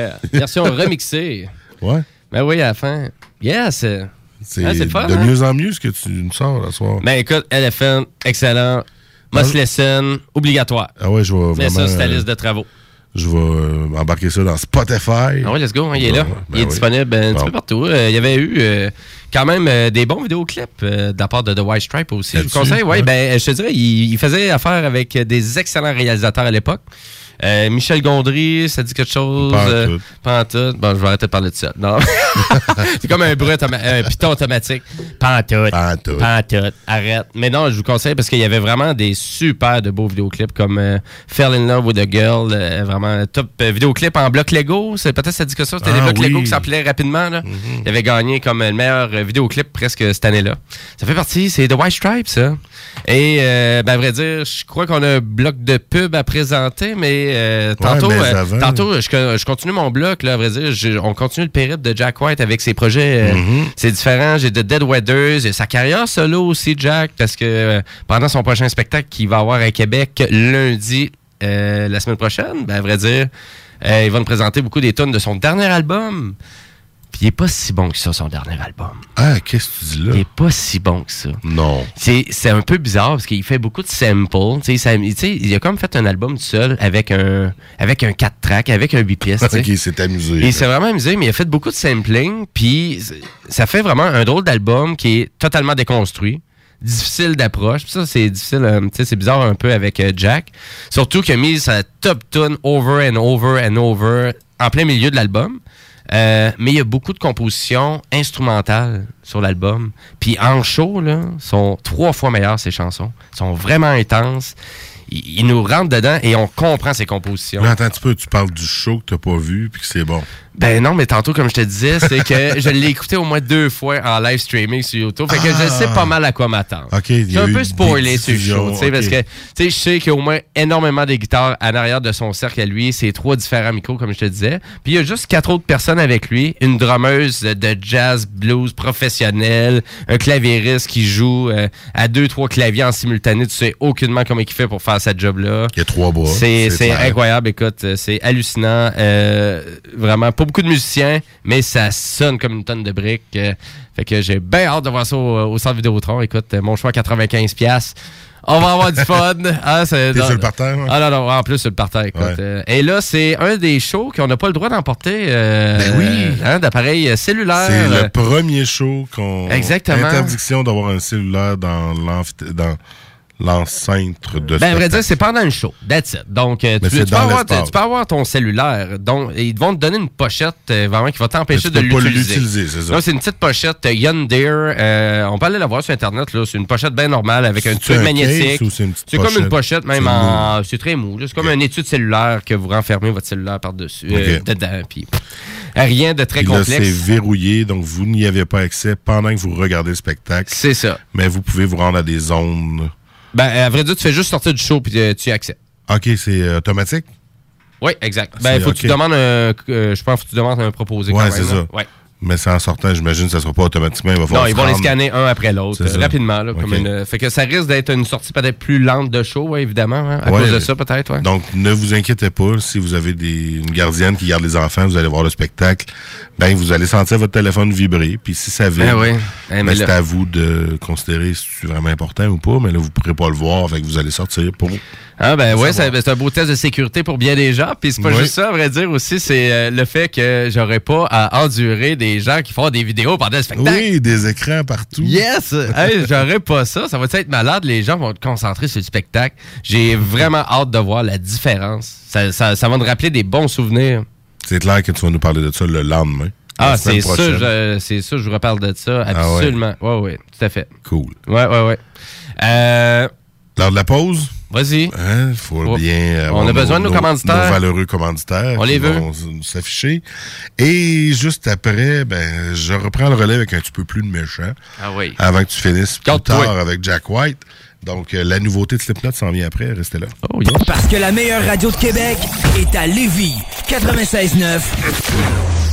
Yeah. Version remixée. Ouais. Ben oui, à la fin. Yes. C'est Ah, c'est le fun, de hein? mieux en mieux ce que tu nous sors la soir. Ben écoute, Elephant, excellent. Must Listen, obligatoire. Ah ouais, je vais vraiment... ça sur ta euh, liste de travaux. Je vais euh, embarquer ça dans Spotify. Ah ouais, let's go, hein, il est là. Ben il est oui. disponible un petit peu partout. Euh, il y avait eu euh, quand même euh, des bons vidéoclips euh, de la part de The White Stripe aussi. Je vous conseille, ouais, ouais. ben, je te dirais, il, il faisait affaire avec des excellents réalisateurs à l'époque. Euh, Michel Gondry, ça dit quelque chose? Euh, tout. Bon, je vais arrêter de parler de ça. Non. c'est comme un bruit, automa- un piton automatique. Pas en tout. Pas en tout. Pas en tout. Arrête. Mais non, je vous conseille parce qu'il y avait vraiment des super de beaux vidéoclips comme euh, Fell in Love with a Girl, euh, vraiment top vidéoclip en bloc Lego. C'est peut-être ça dit que ça. C'était Ah des blocs oui. Lego qui s'appelaient rapidement. Là. Il avait gagné comme le meilleur vidéoclip presque cette année-là. Ça fait partie, c'est The White Stripes, ça. Et, ben, à vrai dire, je crois qu'on a un bloc de pub à présenter, mais euh, tantôt, euh, tantôt je, je continue mon bloc, là, à vrai dire. Je- on continue le périple de Jack White avec ses projets. euh, Mhm. C'est différent. J'ai de Dead Weathers. J'ai sa carrière solo aussi, Jack, parce que euh, pendant son prochain spectacle qu'il va avoir à Québec lundi, la semaine prochaine, ben, à vrai dire, il va nous présenter beaucoup des tonnes de son dernier album. Puis il est pas si bon que ça, son dernier album. Ah, qu'est-ce que tu dis là? Il est pas si bon que ça. Non. C'est un peu bizarre parce qu'il fait beaucoup de samples. Ça- il a comme fait un album tout seul avec un avec un 4 tracks, avec un 8 pièces. Ok, il s'est amusé. Il s'est vraiment amusé, mais il a fait beaucoup de sampling, puis ça fait vraiment un drôle d'album qui est totalement déconstruit, difficile d'approche. Ça, c'est difficile, euh, c'est bizarre un peu avec euh, Jack. Surtout qu'il a mis sa top tune over and over and over en plein milieu de l'album. Euh, mais il y a beaucoup de compositions instrumentales sur l'album. Puis en show, là, sont trois fois meilleures ces chansons. sont vraiment intenses. Il, il nous rentre dedans et on comprend ses compositions. Mais attends peu, tu parles du show que t'as pas vu puis que c'est bon. Ben non, mais tantôt, comme je te disais, c'est que je l'ai écouté au moins deux fois en live streaming sur YouTube. Fait que je sais pas mal à quoi m'attendre. Ah. OK, il y J'ai un eu peu des spoilé sur le show, sais, parce que, tu sais, je sais qu'il y a au moins énormément de guitares en arrière de son cercle à lui. C'est trois différents micros, comme je te disais. Puis il y a juste quatre autres personnes avec lui. Une drummeuse de jazz blues professionnelle, un claviériste qui joue euh, à deux, trois claviers en simultané. Tu sais aucunement comment il fait pour faire cette job-là. Il y a trois bras. C'est incroyable, écoute, c'est hallucinant. Euh, vraiment, pas beaucoup de musiciens, mais ça sonne comme une tonne de briques. euh, fait que j'ai bien hâte de voir ça au, au centre Vidéotron. Écoute, euh, mon choix 95$. piastres. On va avoir du fun. Ah, c'est- sur le parterre, ouais? Ah non, non, en plus sur le parterre, écoute. Ouais. Euh, et là, c'est un des shows qu'on n'a pas le droit d'emporter euh, Ben oui. hein, d'appareil cellulaire. C'est le premier show qu'on. Exactement. Interdiction d'avoir un cellulaire dans l'amphithé- dans l'enceinte de Ben, à vrai dire, c'est pendant le show. That's it. Donc, euh, tu, peux avoir, tu peux avoir ton cellulaire. Donc, et ils vont te donner une pochette euh, vraiment qui va t'empêcher de tu peux pas l'utiliser. l'utiliser, c'est ça. Non, c'est une petite pochette euh, Yondeer. Euh, on peut aller la voir sur Internet. là. C'est une pochette bien normale avec un un magnétique. c'est une comme une pochette? même en. C'est très mou. C'est comme un étui de cellulaire que vous renfermez votre cellulaire par-dessus, dedans. Puis, rien de très là, complexe. c'est verrouillé, donc vous n'y avez pas accès pendant que vous regardez le spectacle. C'est ça. Mais vous pouvez vous rendre à des zones. Ben, à vrai dire, tu fais juste sortir du show puis euh, tu accès. OK, c'est euh, automatique? Oui, exact. Ben, C'est faut que tu demandes un. euh, je pense que tu demandes un proposé même. c'est ça. Ouais. Mais c'est en sortant, j'imagine que ça ne sera pas automatiquement. Il va Non, falloir ils se vont les scanner un après l'autre, rapidement. Là, comme Ok. une- fait que ça risque d'être une sortie peut-être plus lente de show, ouais, évidemment, hein, à Ouais. cause de ça peut-être. Ouais. Donc, ne vous inquiétez pas. Si vous avez des, une gardienne qui garde les enfants, vous allez voir le spectacle. Ben, vous allez sentir votre téléphone vibrer. Puis si ça vibre, Ben oui. Eh, ben, mais c'est à vous de considérer si c'est vraiment important ou pas. Mais là, vous ne pourrez pas le voir. Fait que vous allez sortir pour Ah ben ça- c'est un beau test de sécurité pour bien des gens. Puis c'est pas Oui. juste ça, à vrai dire aussi, c'est euh, le fait que j'aurais pas à endurer des gens qui font des vidéos pendant le spectacle. Oui, des écrans partout. Yes! Hey, j'aurais pas ça. Ça va être malade? Les gens vont être concentrés sur le spectacle. J'ai vraiment hâte de voir la différence. Ça, ça, ça va me rappeler des bons souvenirs. C'est clair que tu vas nous parler de ça le lendemain. Ah, c'est ça, c'est ça, je vous reparle de ça. Ah. Absolument. ouais, ouais, tout à fait. Cool. Ouais, ouais, ouais. Euh, Lors de la pause, Vas-y. il faut Oh. bien On avoir a besoin de nos commanditaires. Nos valeureux commanditaires. On qui les veut. s'afficher. Et juste après, ben, je reprends le relais avec un petit peu plus de méchant. Ah oui. Avant que tu finisses plus tard avec Jack White. Donc, euh, la nouveauté de Slipknot s'en vient après. Restez là. Oh, yes. Parce que la meilleure radio de Québec est à Lévis. 96.9.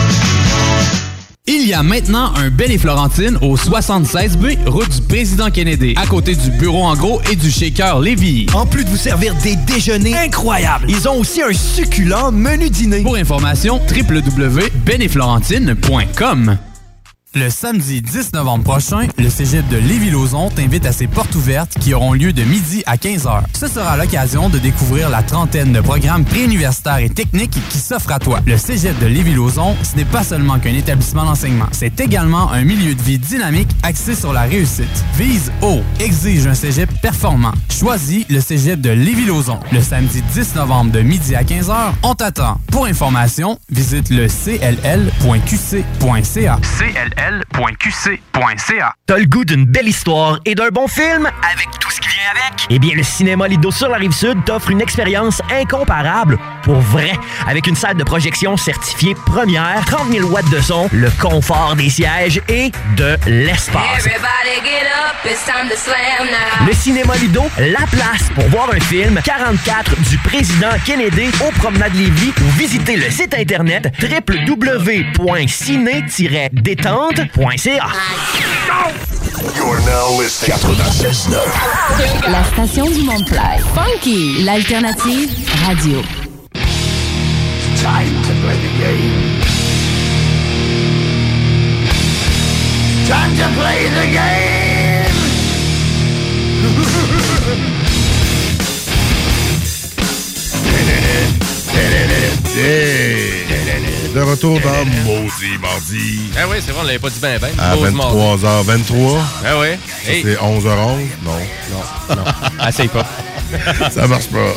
Il y a maintenant un Ben et Florentine au 76B, route du président Kennedy, à côté du bureau en gros et du shaker Lévis. En plus de vous servir des déjeuners incroyables, ils ont aussi un succulent menu dîner. Pour information, www.benetflorentine.com. Le samedi 10 novembre prochain, le cégep de Lévis-Lauzon t'invite à ses portes ouvertes qui auront lieu de midi à 15h. Ce sera l'occasion de découvrir la trentaine de programmes préuniversitaires et techniques qui s'offrent à toi. Le cégep de Lévis-Lauzon, ce n'est pas seulement qu'un établissement d'enseignement, c'est également un milieu de vie dynamique axé sur la réussite. Vise haut, exige un cégep performant. Choisis le cégep de Lévis-Lauzon. Le samedi 10 novembre de midi à 15h, on t'attend. Pour information, visite le cll.qc.ca l.qc.ca. T'as le goût d'une belle histoire et d'un bon film avec tout ce qui vient avec? Eh bien, le cinéma Lido sur la rive sud t'offre une expérience incomparable pour vrai. Avec une salle de projection certifiée première, 30 000 watts de son, le confort des sièges et de l'espace. Le cinéma Lido, la place pour voir un film 44 du président Kennedy au promenade Lévis ou visiter le site internet www.ciné-détente la station du monde play. Funky, l'alternative radio. Time to play the game. Time to play the game. De retour dans Maudit Mardi. Ah oui, c'est vrai, on l'avait pas dit bien, ben. À Maudit mardi. 23h23. Ah. Ça, Hey. C'est 11h11? Non. Non, non. Essaye pas. Ça marche pas.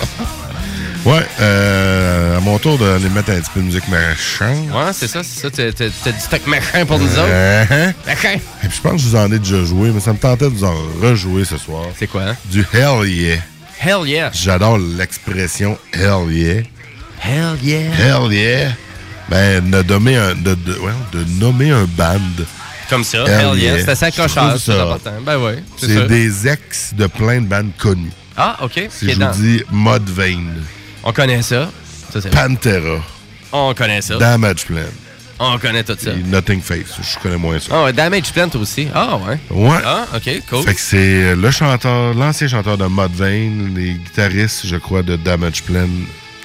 Ouais, euh, à mon tour d'aller mettre un petit peu de musique machin. Ouais, c'est ça, c'est ça. T'as du stock machin pour nous autres. Euh, Machin. Et puis je pense que je vous en ai déjà joué, mais ça me tentait de vous en rejouer ce soir. C'est quoi, hein? Du Hell Yeah. Hell yeah. J'adore l'expression Hell Yeah. Hell yeah. Hell Yeah. Ben, de nommer un, de, de, ouais, de nommer un band. Comme ça, Hell yeah. C'est assez accrocheur, c'est important. Ben ouais, c'est des ex de plein de bandes connues. Ah, OK. Si je vous dis Mudvayne, On connaît ça. Pantera, On connaît ça. Damage Plan, On connaît tout ça. et Nothing Face. Je connais moins ça. Ah ouais, Damage Plant aussi. Ah ouais. Ouais. Ah, OK, cool. Fait que c'est le chanteur, l'ancien chanteur de Mudvayne, les guitaristes, je crois, de Damage Plan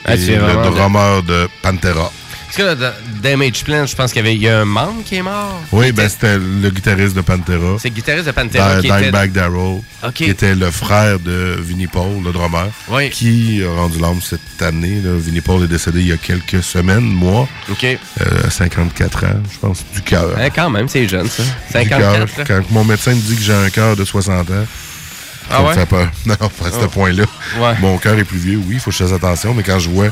Ah, et le de- drummer de Pantera. Parce que là, dans Damage Plant, je pense qu'il y avait il y a un membre qui est mort. Oui, ben c'était le guitariste de Pantera. C'est le guitariste de Pantera qui était... Ok. qui était le frère de Vinnie Paul, le drummer, Oui. qui a rendu l'âme cette année. là. Vinnie Paul est décédé il y a quelques semaines, mois, OK. euh, à 54 ans, je pense, du cœur. Hein, quand même, c'est jeune, ça. Du cœur. 54, là. Quand mon médecin me dit que j'ai un cœur de 60 ans, Ah ça me ouais? fait peur. Non, pas à ce Oh. point-là. Ouais. Mon cœur est plus vieux, oui, il faut que je fasse attention, mais quand je vois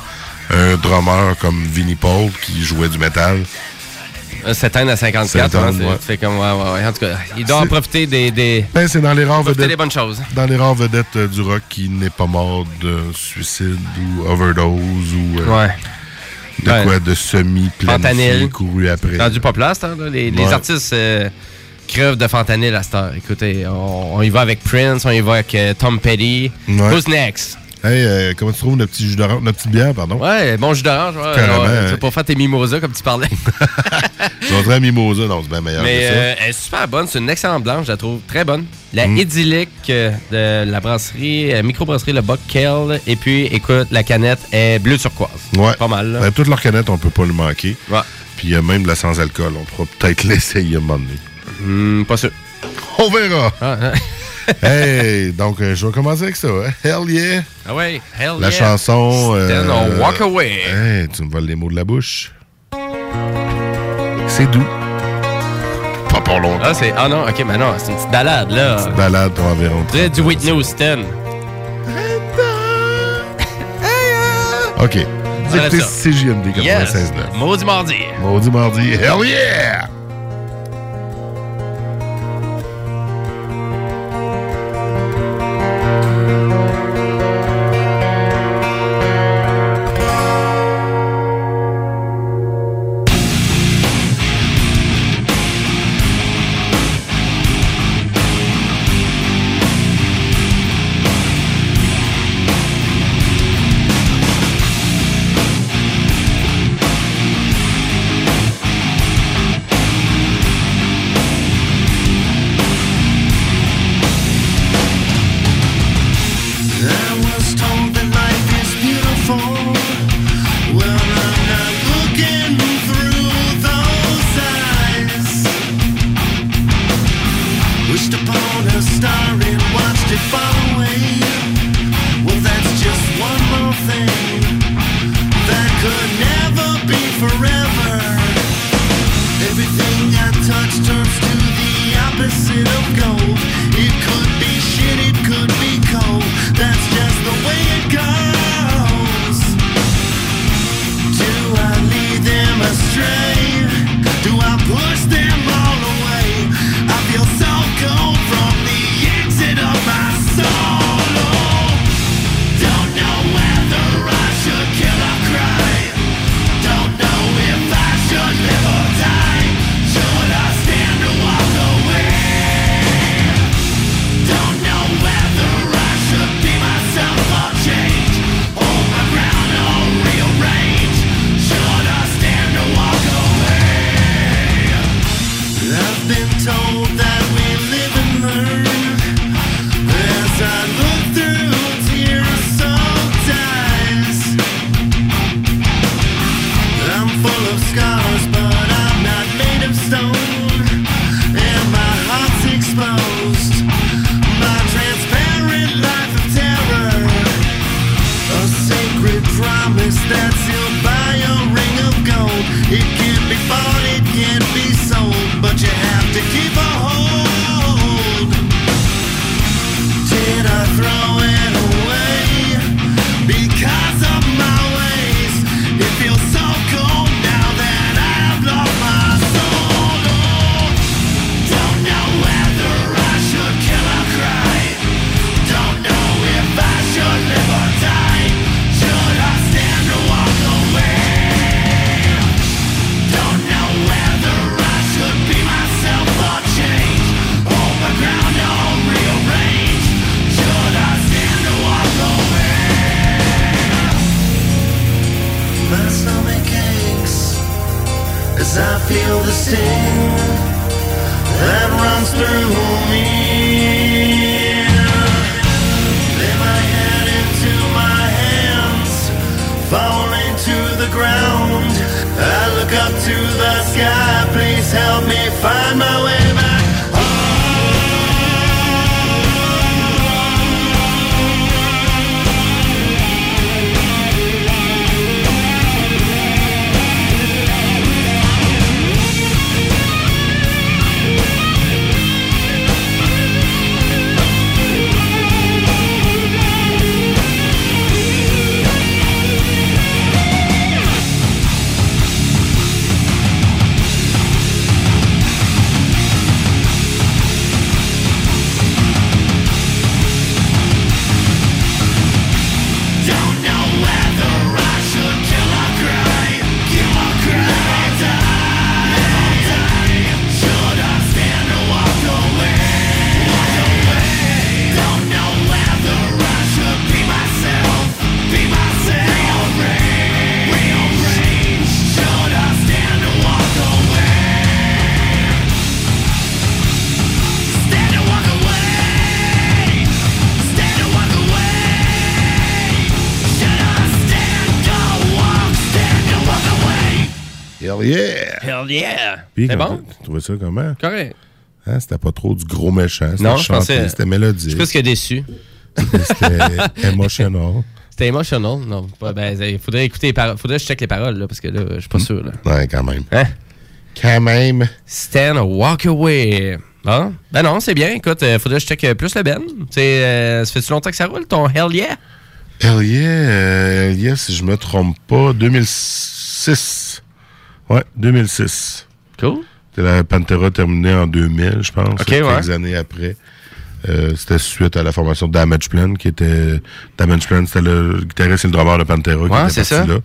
un drummer comme Vinnie Paul qui jouait du métal, Euh, S'éteindre à 54, S'éteindre, hein, ouais. tu fais comme... Ouais, ouais, ouais. En tout cas, il doit en profiter des... des... ben, c'est dans les rares vedettes. des bonnes choses. Dans les rares vedettes euh, du rock qui n'est pas mort de suicide ou overdose ou euh, Ouais. de Ouais. quoi de semi planifié Fentanyl. couru après. Rendu pas place, hein, là. Les, artistes euh, de fentanyl à cette heure. Écoutez, on, on y va avec Prince, on y va avec euh, Tom Petty. Who's next? Hey, euh, comment tu trouves notre petit jus d'orange, notre petite bière, pardon? Ouais, bon jus d'orange. Ouais, Carrément, ouais, c'est pour faire tes mimosas comme tu parlais? Vais à Mimosa, non, c'est bien meilleur Mais que ça. euh, elle est super bonne. C'est une excellente blanche, je la trouve très bonne. La Mm. idyllique euh, de la brasserie, euh, microbrasserie Le Buck Kell. Et puis, écoute, la canette est bleu turquoise. Ouais. Pas mal, là. Ben, toutes leurs canettes, on peut pas le manquer. Ouais. Puis il y a même de la sans-alcool. On pourra peut-être l'essayer à un moment donné. Hmm, pas sûr. On verra. Ah, hein. hey, donc euh, je vais commencer avec ça. hein. Hell yeah. Ah ouais, hell La yeah. chanson. Stand or walk away. Hey, tu me voles les mots de la bouche. C'est doux. Pas pour longtemps. Ah, c'est... ah non, ok, mais non, c'est une petite balade, là. Petite balade pour environ. Sais, du Whitney Houston. OK. Ça. CJMD 96.9. Yes. Maudit mardi. Maudit mardi. Hell yeah! I feel the sting that runs through me. Lay my head into my hands, falling to the ground. I look up to the sky, please help me find my way Hell yeah! Hell yeah! Puis, C'est bon? Tu trouvais ça comment? Correct. Hein, c'était pas trop du gros méchant. C'était Non, je pensais. C'était mélodique. Je suis presque déçu. C'était emotional. C'était emotional. Non, pas, ben, il faudrait écouter les paroles. Faudrait que je check les paroles, là, parce que là, je suis pas sûr. Là. Ouais, quand même. Hein? Quand même. Stand walk away. Bon, ben non, c'est bien. Écoute, euh, faudrait que je check euh, plus le Ben. Euh, ça fait-tu longtemps que ça roule, ton Hell Yeah? Hell yeah, euh, Hell yeah, si je me trompe pas, 2006. Ouais, 2006. Cool. C'était la Pantera terminée en 2000, je pense. Ok, quelques ouais. années après. Euh, c'était suite à la formation de Damage Plan, qui était... Damage Plan, c'était le guitariste et le drummer de Pantera qui Ouais, était c'est parti ça. là.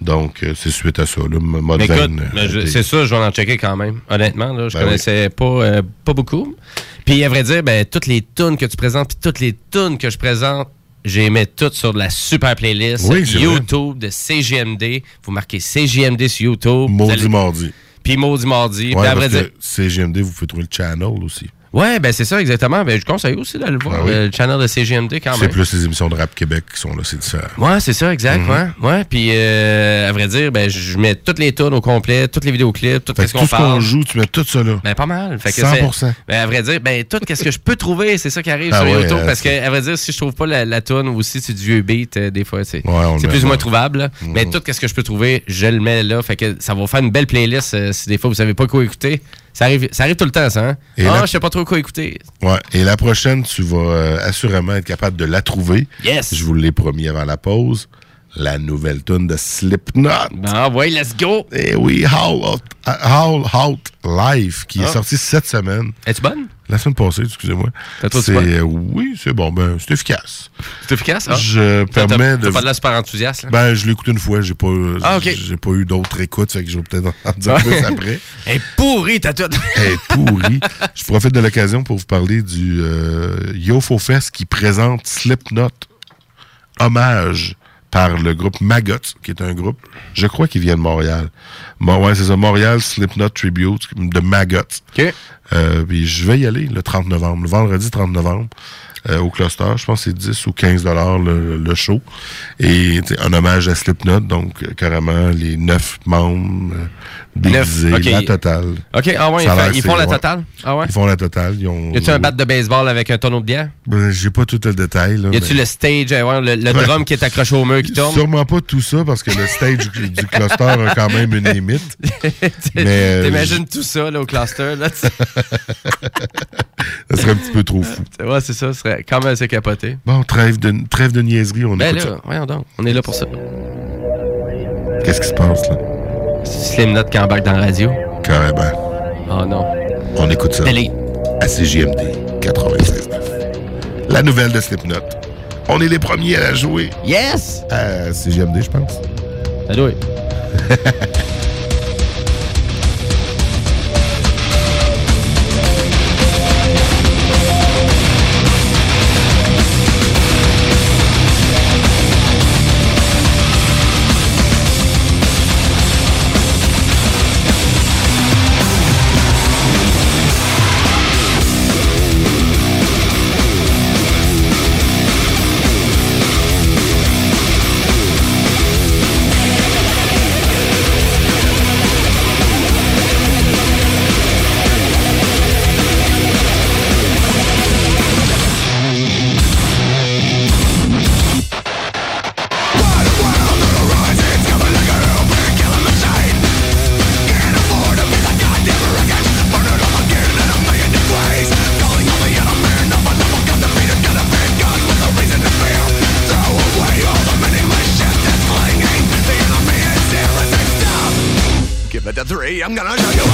Donc, euh, c'est suite à ça, là, mode Mais écoute, euh, je- c'est ça, je vais en checker quand même. Honnêtement, là, je Ben connaissais pas, euh, pas beaucoup. Puis à vrai dire, ben, toutes les tunes que tu présentes, puis toutes les tunes que je présente, j'ai mis toutes sur de la super playlist Oui, YouTube de CGMD. Vous marquez CGMD sur YouTube. Maudit allez- mardi. Puis Maudit Mardi. Ouais, Puis dire, que CGMD, vous pouvez trouver le channel aussi. Ouais, ben c'est ça exactement. Ben, je conseille aussi d'aller le voir, Ah oui. euh, le channel de CGMD quand C'est même. plus les émissions de Rap Québec qui sont là, c'est différent. Ouais, c'est ça, exact. Mhm. Ouais, ouais. Puis, euh, à vrai dire, ben, je mets toutes les tunes au complet, toutes les vidéoclips, tout Fait qu'on tout ce qu'on joue, tu mets tout ça là. Ben, pas mal. Fait que 100%. c'est- Ben, à vrai dire, ben, tout ce que je peux trouver, c'est ça qui arrive Ah sur ouais, YouTube. euh, parce que, c'est- à vrai dire, si je trouve pas la, la tune ou si c'est du vieux beat, euh, des fois, c'est c'est le plus ou moins là. trouvable. Mais tout ce que je peux trouver, je le mets là. Fait que ça va faire une belle playlist. euh, si des fois vous savez pas quoi écouter, Ça arrive, ça arrive tout le temps, ça. Hein? Ah, là- je sais pas trop quoi écouter. Ouais. Et la prochaine, tu vas euh, assurément être capable de la trouver. Yes. Je vous l'ai promis avant la pause. La nouvelle tune de Slipknot. Ah ouais, let's go. Eh oui, Howl Out, Howl Out Live, qui est Ah. sorti cette semaine. Es-tu bonne? La semaine passée, excusez-moi. C'est, euh, oui, c'est bon, ben, c'est efficace. C'est efficace, hein? Je permets de. T'as pas de la super enthousiaste, là? Ben, je l'ai écouté une fois, j'ai pas, Ah, j'ai pas eu d'autres écoutes, fait que je vais peut-être en dire plus après. Elle est pourrie, t'as tout. Elle est pourrie. Je profite de l'occasion pour vous parler du euh, YoFo Fest qui présente Slipknot hommage par le groupe Maggot, qui est un groupe, je crois qu'il vient de Montréal. Bon, ouais, c'est ça, Montréal Slipknot Tribute de Maggot. Euh, puis je vais y aller le 30 novembre, le vendredi 30 novembre. Euh, au cluster, je pense que c'est 10 ou 15 dollars le, le show. Et un hommage à Slipknot, donc euh, carrément les neuf membres euh, déguisés, Neuf, ok. la totale. OK, ah ouais, ils, font- la totale? Ah ouais? Ils font la totale. Ils ont, Y a-tu un bat de baseball avec un tonneau de bière? Ben, J'ai pas tout le détail. Là, Y a-tu mais- le stage, euh, ouais, le, drum qui est accroché au mur qui tourne? Sûrement pas tout ça, parce que le stage du, du cluster a quand même une limite. T'imagines tout ça là, au cluster? Là, ça serait un petit peu trop fou. ouais, c'est ça, ce serait quand même assez capoté. Bon, trêve de, trêve de niaiserie, on Ben là, voyons donc, on est là pour ça. Qu'est-ce qui se passe, là? Slim Note qui embarque dans la radio. Carrément. Oh non. On écoute ça. Allez. À CJMD 96.9. La nouvelle de Slipknot. On est les premiers à la jouer. Yes! À CJMD, je pense. Ça doit Give it a three,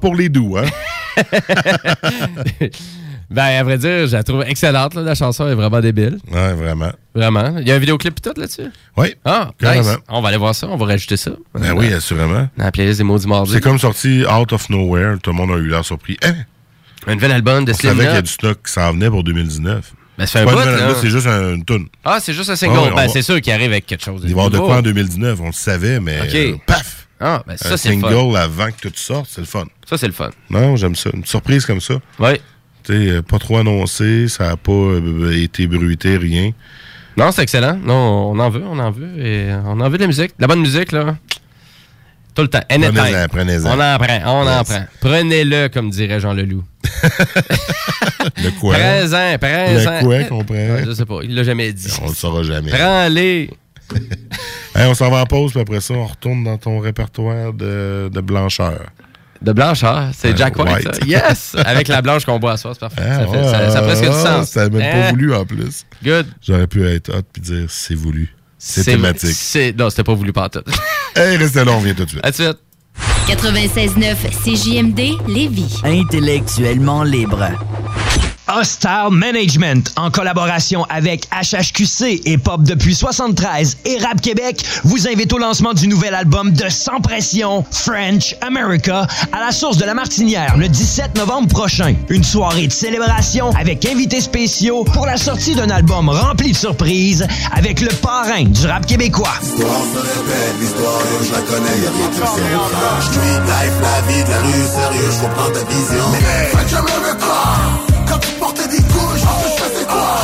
pour les doux, hein? Ben, à vrai dire, je la trouve excellente. là. La chanson est vraiment débile. Ouais, vraiment. Vraiment. Il y a un vidéoclip et tout là-dessus? Oui. Ah, Carrément. nice. On va aller voir ça. On va rajouter ça. Ben oui, assurément. Dans la playlist des Maudits Mardis. C'est comme sorti Out of Nowhere. Tout le monde a eu l'air surpris. Hein? Un nouvel album de On Slim savait qu'il y a du stock qui s'en venait pour 2019. Ben, fait un bout, là. C'est juste un- une tune. Ah, c'est juste un single. On ben, va- c'est sûr qu'il arrive avec quelque chose. Il va y avoir de quoi en 2019, on le savait, mais euh, paf! Ah, ben ça, c'est le fun. single avant que tout sorte, c'est le fun. Ça, c'est le fun. Non, j'aime ça. Une surprise comme ça. Oui. Tu sais, euh, pas trop annoncé, ça n'a pas euh, été bruité, rien. Non, c'est excellent. Non, on en veut, on en veut. Et on en veut de la musique. De la bonne musique, là. Tout le temps. Anytime. Prenez-en, prenez-en. On en prend, on en prend. Prenez-le, comme dirait Jean Leloup. Le quoi? Prends-en, prends-en. Le quoi qu'on prend? Je sais pas, il l'a jamais dit. On le saura jamais. Prends-les. Hey, on s'en va en pause, puis après ça, on retourne dans ton répertoire de, de blancheur. De blancheur, c'est Euh, Jack White. White. ça. Yes! Avec la blanche qu'on boit à soir, c'est parfait. Ah, ça, fait- ouais, ça- ça a presque du sens. Ça même Hein? pas voulu en plus. Good. J'aurais pu être hot puis dire c'est voulu. C'est thématique. c'est- Non, c'était pas voulu par tout. Hey, restez là, on vient tout de suite. À tout de suite. 96.9 CJMD Lévis. Intellectuellement libre. Hostile Management, en collaboration avec HHQC et Pop depuis 73 et Rap Québec, vous invite au lancement du nouvel album de Sans Pression, French America, à la source de la Martinière le 17 novembre prochain. Une soirée de célébration avec invités spéciaux pour la sortie d'un album rempli de surprises avec le parrain du rap québécois. L'histoire se répète, l'histoire, yo, je la connais, y'a rien de plus Street life, la vie de la rue, sérieux, je comprends ta vision. Mais faites jamais le corps, quand tu portais des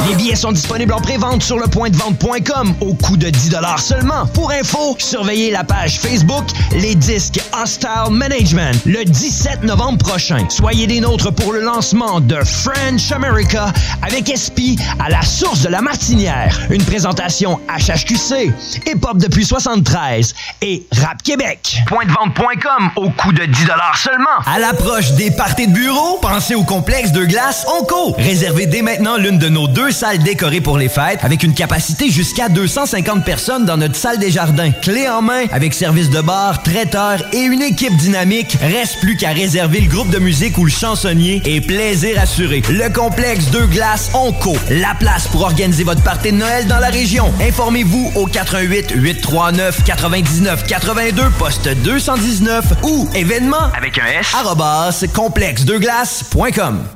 Les billets sont disponibles en pré-vente sur le point de vente.com au coût de 10 seulement. Pour info, surveillez la page Facebook Les Disques Hostile Management le 17 novembre prochain. Soyez des nôtres pour le lancement de French America avec SP à la source de la Martinière. Une présentation HHQC, Hip Hop depuis 73 et Rap Québec. Point de vente.com au coût de 10 seulement. À l'approche des parties de bureau, pensez au complexe de glace Onco. Réservez dès maintenant l'une de nos deux salles décorées pour les fêtes avec une capacité jusqu'à 250 personnes dans notre salle des jardins. Clé en main avec service de bar, traiteur et une équipe dynamique. Reste plus qu'à réserver le groupe de musique ou le chansonnier et plaisir assuré. Le complexe de glace Onco. La place pour organiser votre partie de Noël dans la région. Informez-vous au 88 839 99 82 poste 219 ou événement avec un S complexedeglace.com.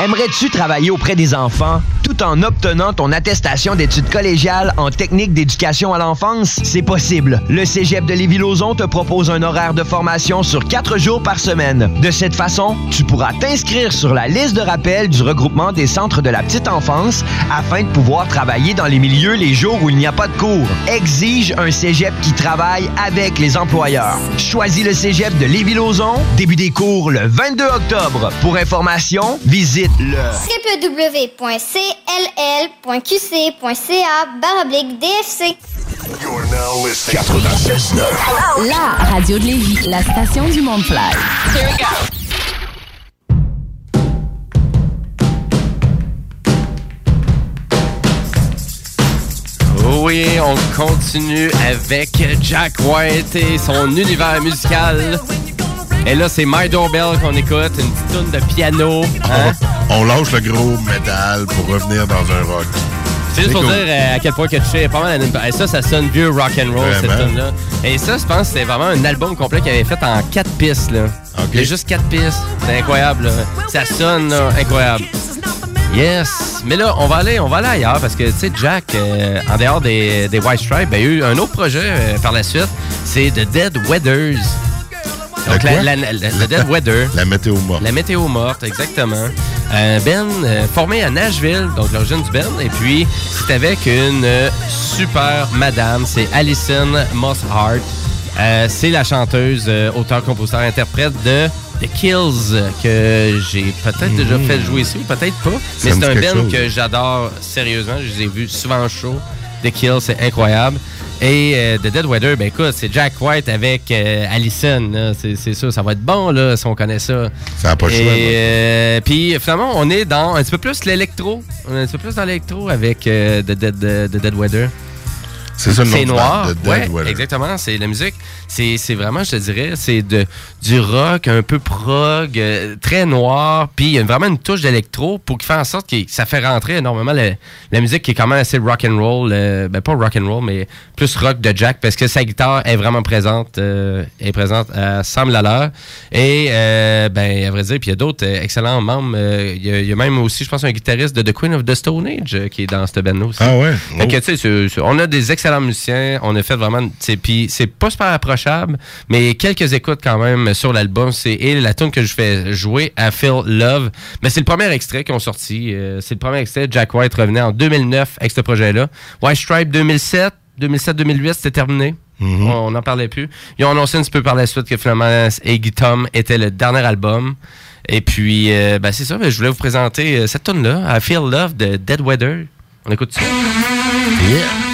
Aimerais-tu travailler auprès des enfants? Tout en obtenant ton attestation d'études collégiales en technique d'éducation à l'enfance? C'est possible. Le Cégep de Lévis-Lauzon te propose un horaire de formation sur quatre jours par semaine. De cette façon, tu pourras t'inscrire sur la liste de rappel du regroupement des centres de la petite enfance afin de pouvoir travailler dans les milieux les jours où il n'y a pas de cours. Exige un Cégep qui travaille avec les employeurs. Choisis le Cégep de Lévis-Lauzon. Début des cours le 22 octobre. Pour information, visite le www.cll.qc.ca baroblique DFC. La radio de Lévis, la station du monde fly. Oui, on continue avec Jack White et son univers musical. Et là, c'est My Doorbell qu'on écoute, une petite tune de piano. hein? On lâche le gros métal pour revenir dans un rock. C'est juste pour cool. dire euh, à quel point que tu sais pas mal. Et ça, ça sonne vieux rock and roll cette Vraiment? tune là. Et ça, je pense, que c'est vraiment un album complet qu'il avait fait en quatre pistes là. Il y a juste quatre pistes. C'est incroyable. là. Ça sonne là, incroyable. Yes. Mais là, on va aller, on va aller ailleurs parce que tu sais, Jack, euh, en dehors des, des White Stripes, ben, il y a eu un autre projet euh, par la suite. C'est The Dead Weathers. Donc, la, la- la- le Dead Weather. La météo morte. La météo morte, exactement. Un ben euh, formé à Nashville, donc l'origine du Ben. Et puis, c'est avec une euh, super madame, c'est Alison Moss Hart. Euh, c'est la chanteuse, euh, auteur, compositeur, interprète de The Kills, euh, que j'ai peut-être déjà fait jouer ici, peut-être pas. Ça Mais c'est un chose. que j'adore sérieusement. Je les ai vus souvent en show. The Kills, c'est incroyable. Et euh, The Dead Weather, ben écoute, c'est Jack White avec euh, Allison. là. C'est sûr, ça va être bon là, si on connaît ça. Ça n'a pas le euh, puis finalement, on est dans un petit peu plus l'électro. On est un petit peu plus dans l'électro avec euh, The, Dead, The, The Dead Weather. C'est ça le C'est noir. ouais, exactement. C'est la musique. C'est c'est vraiment, je te dirais, c'est de du rock un peu prog, euh, très noir. Puis il y a vraiment une touche d'électro pour qui fait en sorte que ça fait rentrer énormément la, la musique qui est quand même assez rock and roll. euh, ben pas rock and roll, mais plus rock de Jack parce que sa guitare est vraiment présente, euh, est présente à 100 000 à l'heure. Et euh, ben à vrai dire, puis il y a d'autres excellents membres. Il y, a- il y a même aussi, je pense, un guitariste de The Queen of the Stone Age qui est dans cette band aussi. Ah ouais? Fait que, tu sais, on a des excellents musiciens. On a fait vraiment. Puis c'est pas super approchable, mais quelques écoutes quand même sur l'album. C'est la tune que je fais jouer à Phil Love. Mais c'est le premier extrait qu'ils ont sorti. euh, c'est le premier extrait. Jack White revenait en 2009 avec ce projet-là. White Stripe 2007. 2007-2008, c'était terminé. Mm-hmm. On n'en parlait plus. Ils ont annoncé un petit peu par la suite que finalement Iggy Tom était le dernier album. Et puis, euh, ben, c'est ça. je voulais vous présenter euh, cette tune-là, I Feel Love de Dead Weather. On écoute ça. Nothing's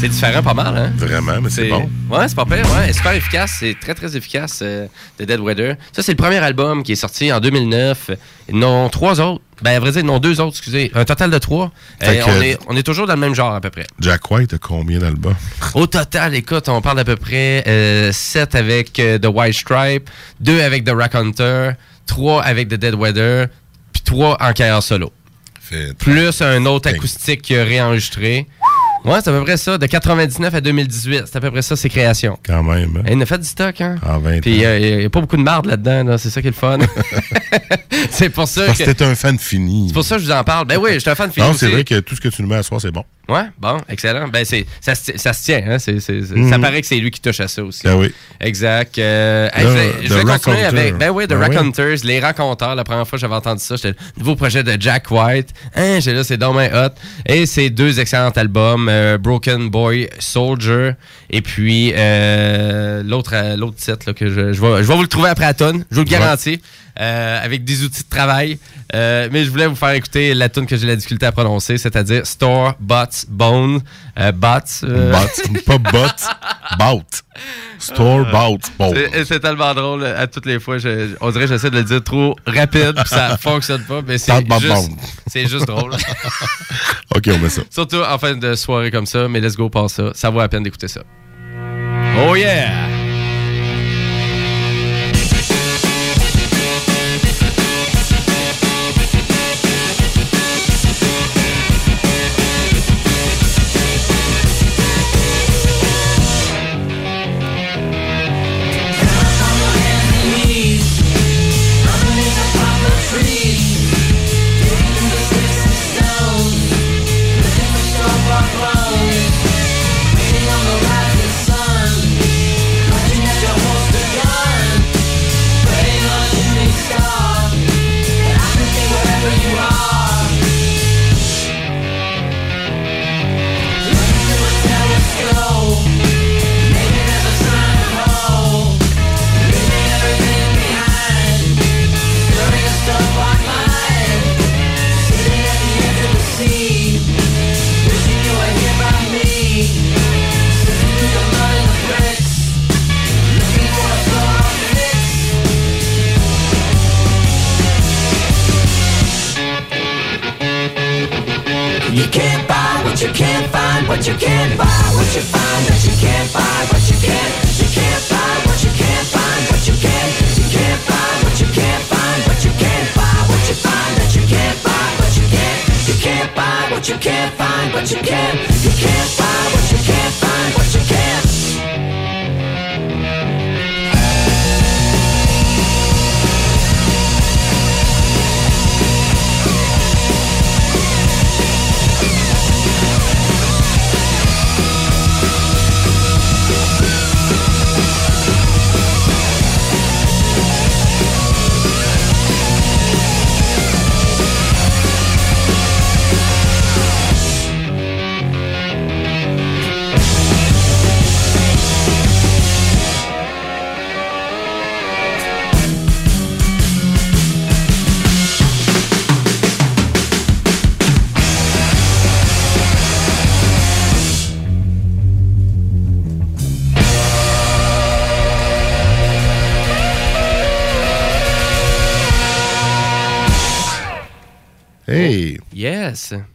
C'est différent pas mal, hein? Vraiment, mais c'est bon. Ouais, c'est pas pire, ouais. Super efficace, c'est très très efficace euh, de Dead Weather. Ça, c'est le premier album qui est sorti en 2009. Ils en ont trois autres. Ben, à vrai dire, ont deux autres, excusez. Un total de trois. Euh, on, est, on est toujours dans le même genre à peu près. Jack White a combien d'albums? Au total, écoute, on parle d'à peu près 7 avec euh, The White Stripe, 2 avec The Rack Hunter, 3 avec The Dead Weather, puis 3 en carrière solo. Fait- plus un autre acoustique réenregistré. Ouais, c'est à peu près ça. De 99 à 2018, c'est à peu près ça, ses créations. Quand même. hein. Et il a fait du stock, hein? En 20 Puis ans. il n'y a pas beaucoup de marde là-dedans, là. c'est ça qui est le fun. c'est pour ça Parce que. t'es un fan fini. C'est pour ça que je vous en parle. Ben oui, je suis un fan de film Non, c'est vrai que tout ce que tu nous mets à soir, c'est bon. Ouais, bon, excellent. Ben, c'est, ça, se- ça se tient, hein? Mhm. Ça paraît que c'est lui qui touche à ça aussi. Ben oui. Exact. Euh, hey, je vais, je vais continuer avec. Ben oui, The Ben oui. Les raconteurs. La première fois que j'avais entendu ça, c'était le nouveau projet de Jack White. Hein, j'ai là, c'est dommage hot. Et c'est deux excellents albums, euh, Broken Boy Soldier et puis euh, l'autre, l'autre titre là, que je, je, vais, je vais vous le trouver après à tonne, je vous le Ouais. Euh, avec des outils de travail. Euh, mais je voulais vous faire écouter la tune que j'ai la difficulté à prononcer, c'est-à-dire Store Bots Bone. Euh, bots. euh, Bots, pas bots, bout. Store bout. Bon. c'est- tellement drôle à toutes les fois. je- on dirait que j'essaie de le dire trop rapide puis ça fonctionne pas, mais c'est juste, c'est juste drôle. OK, on met ça. Surtout en fin de soirée comme ça, mais let's go par ça. Ça vaut la peine d'écouter ça. Oh yeah!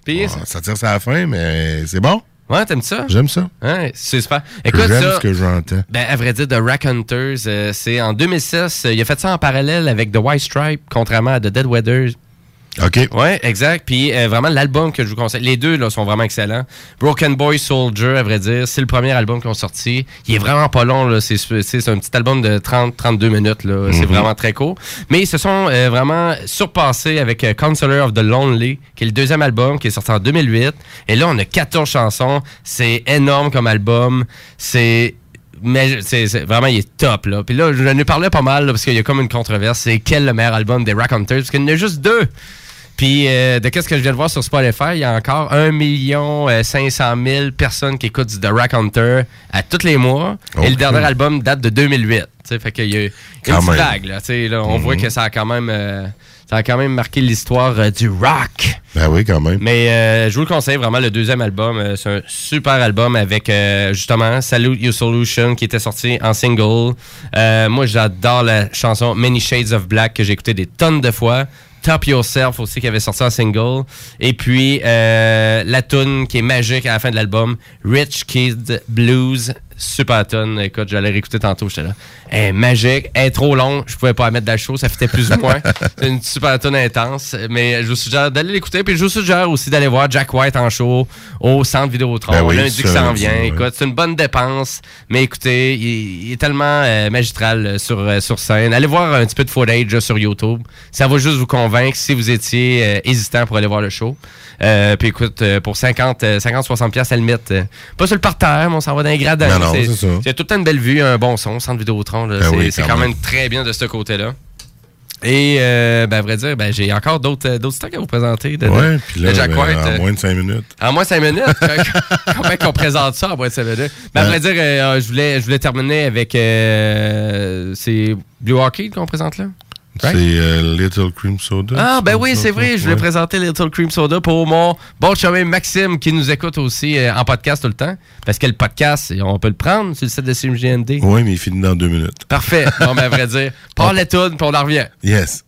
Puis, Ah, ça tire ça à la fin, mais c'est bon. Ouais, t'aimes ça? J'aime ça. Ouais, c'est super. Écoute, J'aime ça, ce que j'entends. Ben, à vrai dire, The Rack Hunters, euh, c'est en 2006. euh, il a fait ça en parallèle avec The White Stripe, contrairement à The Dead Weather. OK. Ouais, exact. Puis euh, vraiment, l'album que je vous conseille, les deux là, sont vraiment excellents. Broken Boy Soldier, à vrai dire, c'est le premier album qu'ils ont sorti. Il est vraiment pas long, là. C'est, un petit album de 30-32 minutes, là. C'est Mhm. vraiment très court. Mais ils se sont euh, vraiment surpassés avec euh, Counselor of the Lonely, qui est le deuxième album, qui est sorti en 2008. Et là, on a 14 chansons. C'est énorme comme album. C'est mais c'est vraiment il est top là. Puis là, je en ai parlé pas mal là, parce qu'il y a comme une controverse. C'est quel le meilleur album des Rack Hunters Parce qu'il y en a juste deux. Puis euh, de qu'est-ce que je viens de voir sur Spotify, il y a encore 1 million euh, 500 000 personnes qui écoutent The Rack Hunter à tous les mois. Et le dernier album date de 2008. Tu sais, fait qu'il y a une petite vague là. On Mhm. voit que ça a quand même euh, ça a quand même marqué l'histoire euh, du rock. Ben oui, quand même. Mais euh, je vous le conseille vraiment le deuxième album. c'est un super album avec justement Salute Your Solution qui était sorti en single. Moi j'adore la chanson Many Shades of Black que j'ai écouté des tonnes de fois. Top Yourself aussi qui avait sorti en single. Et puis euh, la tune qui est magique à la fin de l'album, Rich Kid Blues super tonne. Écoute, j'allais réécouter tantôt, j'étais là. Elle est magique, elle est trop longue, je pouvais pas la mettre dans le show, ça fitait plus ou moins. C'est une super tonne intense, mais je vous suggère d'aller l'écouter, puis je vous suggère aussi d'aller voir Jack White en show au centre Vidéotron. Ben oui, lundi qui s'en vient. Écoute, c'est une bonne dépense, mais écoutez, il, il est tellement euh, magistral euh, sur, euh, sur scène. Allez voir un petit peu de footage sur YouTube. Ça va juste vous convaincre si vous étiez euh, hésitant pour aller voir le show. Euh, puis écoute, pour 50, euh, 50 60 pièces à la limite, pas sur le parterre, mais on s'en va dans les gradins. Non, non, c'est tout le temps une belle vue, un bon son, centre Vidéotron. Ben c'est oui, quand quand même. même. très bien de ce côté-là. Et, euh, ben, à vrai dire, ben, j'ai encore d'autres euh, stocks à vous présenter de, Ouais, puis là, ben, en euh, moins de 5 minutes. en moins de 5 minutes? Comment qu'on présente ça en moins de 5 minutes? Mais à vrai dire, euh, je, voulais, je voulais terminer avec... Euh, c'est Blue Arcade qu'on présente là? C'est euh, Little Cream Soda. Ah, ben oui, c'est vrai. Je voulais présenter Little Cream Soda pour mon bon chum Maxime qui nous écoute aussi euh, en podcast tout le temps. Parce que le podcast, on peut le prendre sur le site de CMGND. Oui, mais il finit dans deux minutes. Parfait. Bon, ben, à vrai dire, parle les tunes, puis on en revient. Yes.